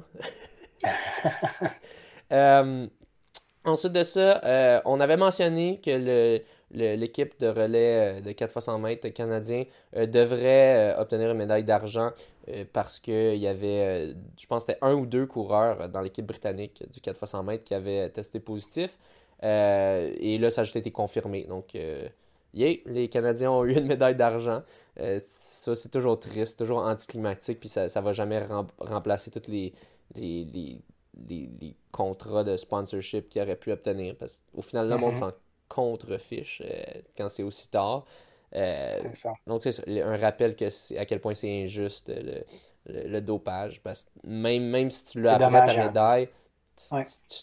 hein? ensuite de ça, on avait mentionné que l'équipe de relais de 4 x 100 mètres canadien devrait obtenir une médaille d'argent parce qu'il y avait, je pense c'était un ou deux coureurs dans l'équipe britannique du 4 x 100 mètres qui avaient testé positif. Euh, et là, ça a juste été confirmé. Donc, euh, les Canadiens ont eu une médaille d'argent. Euh, ça, c'est toujours triste, toujours anticlimatique, puis ça ne va jamais remplacer tous les, les, contrats de sponsorship qu'ils auraient pu obtenir. Parce qu'au final, le monde mm-hmm. s'en contrefiche quand c'est aussi tard. donc, c'est un rappel que à quel point c'est injuste le, dopage. Parce que même, même si tu l'as après ta médaille,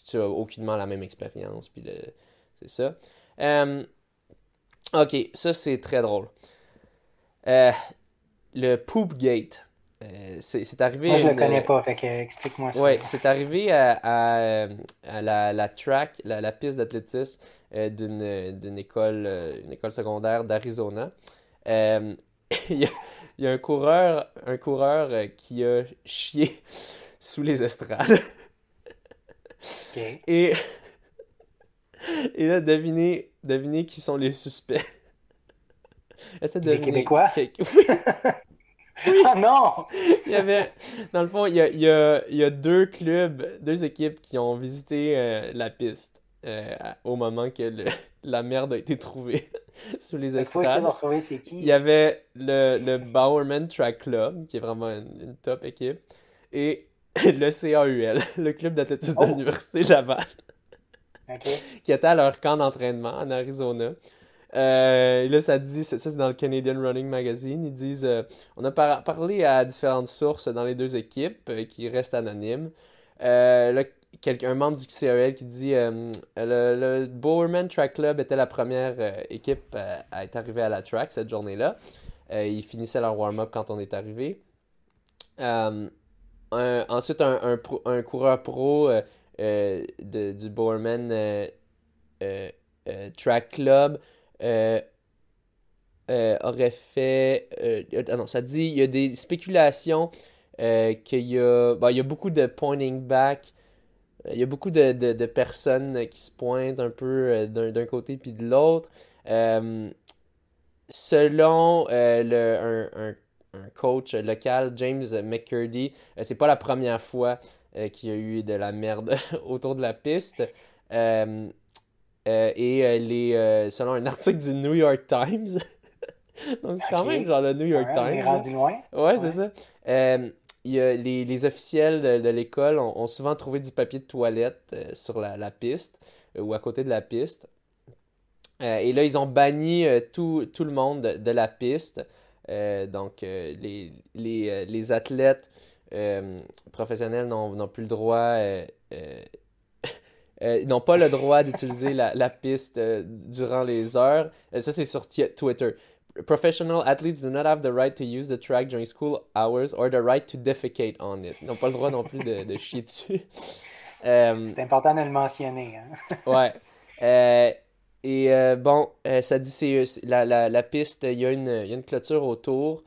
tu, as aucunement la même expérience. Puis c'est ça. Euh, ok, ça c'est très drôle. Euh, le Poop Gate. Euh, c'est arrivé. Moi, je le connais pas, fait que explique-moi ça. Oui, c'est arrivé à, la, la, track, la, piste d'athlétisme d'une école, une école secondaire d'Arizona. il, y a, un coureur, un coureur qui a chié sous les estrades. Et... Et là, devinez, devinez qui sont les suspects. Les Québécois? Oui. Ah non! il y avait, dans le fond, il y a, il y a, il y a deux clubs, deux équipes qui ont visité euh, la piste euh, au moment que le, la merde a été trouvée sous les estrades. Il y avait le, le Bowerman Track Club, qui est vraiment une top équipe, et le CAUL, le club d'athlétisme de oh. l'Université Laval, qui était à leur camp d'entraînement en Arizona. Euh, là, ça dit, ça c'est dans le Canadian Running Magazine, ils disent euh, on a parlé à différentes sources dans les deux équipes euh, qui restent anonymes. là, un membre du CAUL qui dit le, le Bowerman Track Club était la première équipe à être arrivée à la track cette journée-là. ils finissaient leur warm-up quand on est arrivé ensuite, un, un, coureur pro de, du Bowerman Track Club aurait fait. ah non, ça dit il y a des spéculations qu'il y a. il y a beaucoup de pointing back. Il y a beaucoup de, de, personnes qui se pointent un peu d'un côté puis de l'autre. selon le, un, un coach local, James McCurdy. Euh, c'est pas la première fois euh, qu'il y a eu de la merde autour de la piste. Euh, et les, selon un article du New York Times, donc c'est quand même genre le New York Times. Est rendu loin. Ouais, c'est ça. Y a les, les, officiels de, l'école ont, souvent trouvé du papier de toilette sur la, la piste ou à côté de la piste. et là, ils ont banni tout, tout, le monde de la piste. Euh, donc, euh, les, les, euh, les, athlètes professionnels n'ont plus le droit, n'ont pas le droit d'utiliser la, la, piste durant les heures. ça, c'est sur Twitter. Professional athletes do not have the right to use the track during school hours or the right to defecate on it. Ils n'ont pas le droit non plus de, de chier dessus. c'est important de le mentionner. Hein? ouais. Et euh, bon, euh, ça dit c'est la, la, la, piste, il y, a une, y a une clôture autour,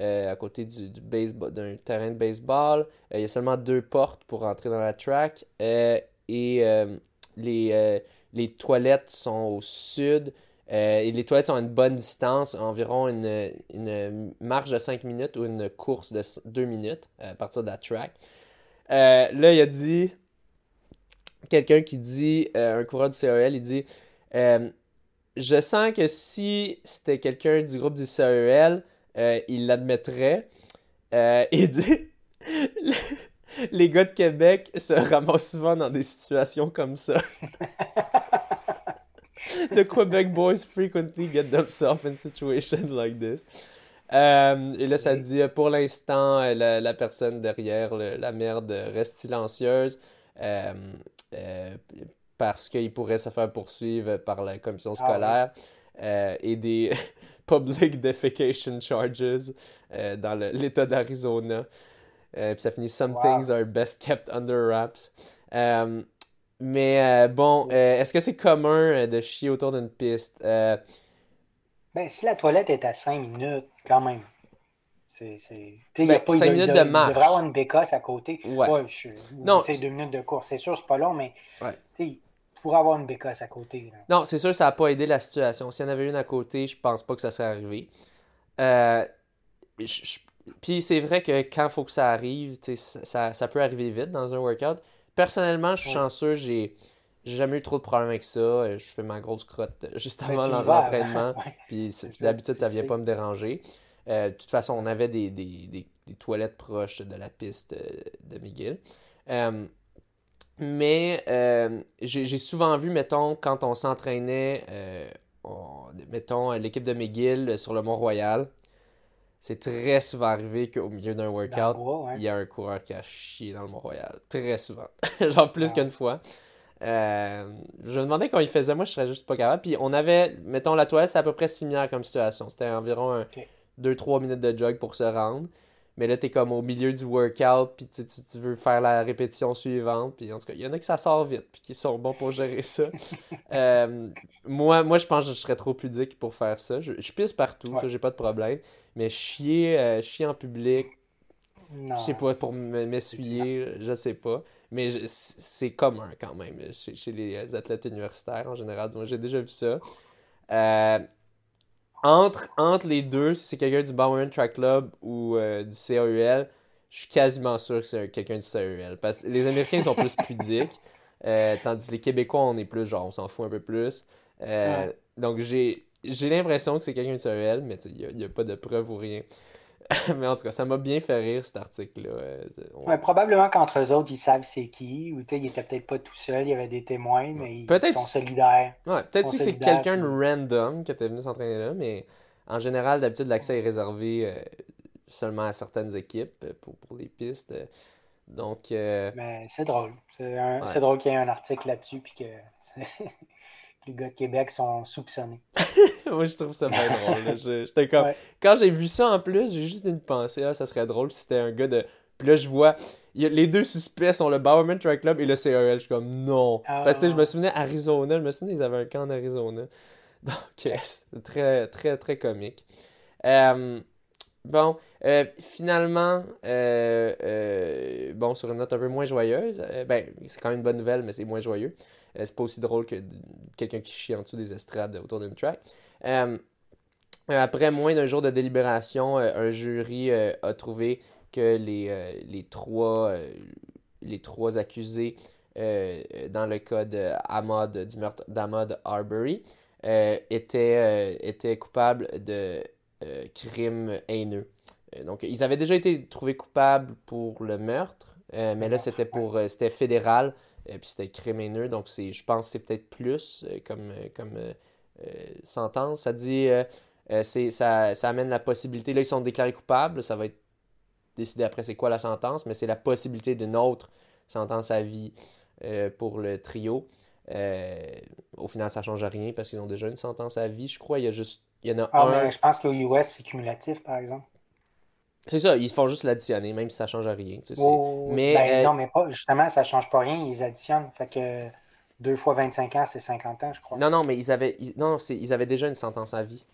euh, à côté du, du baseball, d'un terrain de baseball. il y a seulement deux portes pour entrer dans la track. Et les, les toilettes sont au sud. et les toilettes sont à une bonne distance, environ une, une marche de 5 minutes ou une course de 2 minutes à partir de la track. là, il a dit, quelqu'un qui dit, un coureur du CEL, il dit euh, je sens que si c'était quelqu'un du groupe du CEL, euh, il l'admettrait. Euh, il dit Les gars de Québec se ramassent souvent dans des situations comme ça. The Quebec boys frequently get themselves in situations like this. et là, ça dit pour l'instant, la, personne derrière la merde reste silencieuse parce qu'il pourrait se faire poursuivre par la commission ah scolaire euh, et des public defecation charges euh, dans l'État d'Arizona. Euh, puis ça finit Some things are best kept under wraps. mais bon, est-ce que c'est commun de chier autour d'une piste? Ben, si la toilette est à 5 minutes, quand même. C'est. Ben, pas, 5 minutes de, marche. Il devrait avoir une bécasse à côté. Ouais. je, non. 2 minutes de course. C'est sûr, c'est pas long, mais. Ouais. Pour avoir une bécasse à côté. Non, c'est sûr, ça n'a pas aidé la situation. S'il y en avait une à côté, je pense pas que ça serait arrivé. Euh, puis c'est vrai que quand il faut que ça arrive, ça, ça, peut arriver vite dans un workout. Personnellement, je suis chanceux, j'ai jamais eu trop de problèmes avec ça. Euh, je fais ma grosse crotte euh, juste avant l'entraînement. Puis d'habitude, ça vient pas me déranger. Euh, de toute façon, on avait des, des, des, toilettes proches de la piste de, Miguel. mais j'ai souvent vu, mettons, quand on s'entraînait, mettons, l'équipe de McGill sur le Mont-Royal, c'est très souvent arrivé qu'au milieu d'un workout, il y a un coureur qui a chié dans le Mont-Royal. Très souvent. Genre plus qu'une fois. Euh, je me demandais quand il faisait, moi je serais juste pas capable. Puis on avait, mettons, la toilette, c'est à peu près similaire comme situation. C'était environ 2-3 minutes de jog pour se rendre. Mais là, t'es comme au milieu du workout, puis tu, tu, veux faire la répétition suivante. Puis en tout cas, il y en a qui ça sort vite, puis qui sont bons pour gérer ça. Euh, moi, moi, je pense que je serais trop pudique pour faire ça. Je, pisse partout, ça, j'ai pas de problème. Mais chier, euh, chier en public, je sais pas, pour m'essuyer, je sais pas. Mais c'est commun quand même chez, les athlètes universitaires en général. Moi, j'ai déjà vu ça. Euh, entre, entre les deux, si c'est quelqu'un du Bowen Track Club ou euh, du CAUL, je suis quasiment sûr que c'est quelqu'un du CAUL. Parce que les Américains sont plus pudiques, euh, tandis que les Québécois, on est plus genre, on s'en fout un peu plus. Donc j'ai l'impression que c'est quelqu'un du CAUL, mais il n'y a, a, pas de preuve ou rien. mais en tout cas, ça m'a bien fait rire cet article-là. Ouais, probablement qu'entre eux autres, ils savent c'est qui, ou il était peut-être pas tout seul, il y avait des témoins, mais ils, sont solidaires. Ouais, peut-être que c'est quelqu'un de random qui était venu s'entraîner là, mais en général, d'habitude, l'accès est réservé euh, seulement à certaines équipes euh, pour, pour les pistes. Donc. Euh, mais c'est drôle. C'est drôle qu'il y ait un article là-dessus, puis que. les gars de Québec sont soupçonnés. Moi, je trouve ça bien drôle. J'étais comme... Quand j'ai vu ça en plus, j'ai juste une pensée, ah, ça serait drôle si c'était un gars de. Puis là, je vois, les deux suspects sont le Bowerman Track Club et le CRL. Je suis comme, non. Parce que je me souvenais Arizona, je me souvenais qu'ils avaient un camp en Arizona. Donc, c'est très, très, très comique. Euh, bon, euh, finalement, euh, bon, sur une note un peu moins joyeuse, ben, c'est quand même une bonne nouvelle, mais c'est moins joyeux. Euh, c'est pas aussi drôle que quelqu'un qui chie en dessous des estrades autour d'une track. Euh, après moins d'un jour de délibération, euh, un jury a trouvé que les, les, trois, les trois accusés dans le cas de du meurtre d'Ahmad Arbery étaient, étaient coupables de crimes haineux. Donc, ils avaient déjà été trouvés coupables pour le meurtre, mais là, c'était pour c'était fédéral. Euh, puis c'était crimineux, donc c'est, je pense que c'est peut-être plus euh, comme, euh, comme sentence. Ça dit, c'est, ça, ça amène la possibilité, là ils sont déclarés coupables, ça va être décidé après c'est quoi la sentence, mais c'est la possibilité d'une autre sentence à vie pour le trio. au final, ça ne change rien parce qu'ils ont déjà une sentence à vie, je crois. Il y a juste. Il y en a ah, un. je pense qu'au US, c'est cumulatif, par exemple. C'est ça, ils font juste l'additionner, même si ça change rien. Oh, mais, ben, euh, Non, mais pas, justement, ça change pas rien, ils additionnent. Fait que 2 fois 25 ans, c'est 50 ans, je crois. Non, non, mais ils avaient, non, ils avaient déjà une sentence à vie.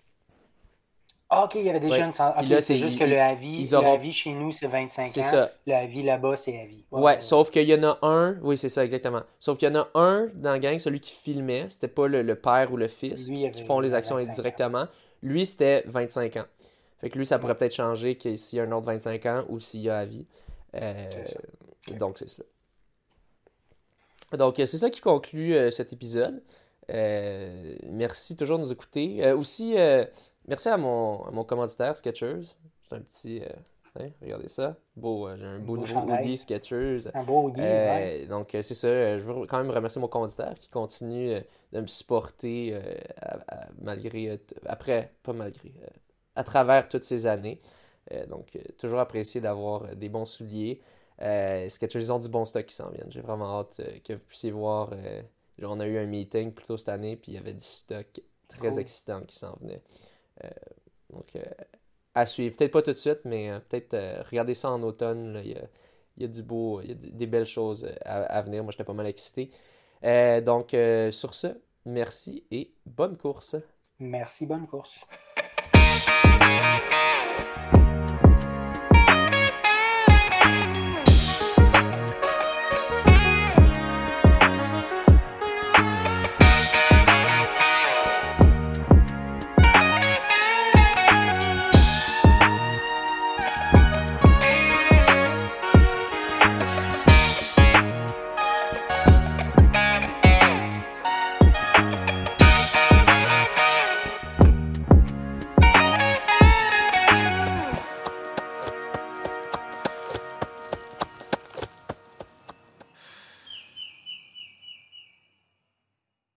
Ah, ok, il y avait déjà une sentence. Okay, c'est juste que le avis, auront... chez nous, c'est 25 ans. C'est ça. Le avis là-bas, c'est avis. Ouais, ouais, sauf qu'il y en a un, oui, c'est ça, exactement. Sauf qu'il y en a un dans la gang, celui qui filmait, c'était pas le, père ou le fils qui, font les actions directement. Lui, c'était 25 ans. Fait que lui, ça pourrait peut-être changer s'il y a un autre 25 ans ou s'il y a à vie. Euh, donc, c'est cela. Donc, c'est ça qui conclut euh, cet épisode. Euh, merci toujours de nous écouter. aussi, merci à mon, à mon commanditaire, Sketchers. J'ai un petit. Hein, regardez ça. Beau, j'ai un beau, nouveau hoodie Sketchers. Un beau hoodie. Donc, c'est ça. Je veux quand même remercier mon commanditaire qui continue de me supporter malgré. après, pas malgré à travers toutes ces années. Euh, donc, euh, toujours apprécié d'avoir euh, des bons souliers. Euh, Skechers ont du bon stock qui s'en viennent. J'ai vraiment hâte que vous puissiez voir. on a eu un meeting plus tôt cette année, puis il y avait du stock très excitant qui s'en venait. donc, à suivre. Peut-être pas tout de suite, mais peut-être regarder ça en automne. Il, y a, du beau, il y a des belles choses à, à venir. Moi, j'étais pas mal excité. donc, sur ce, merci et bonne course. Merci, bonne course.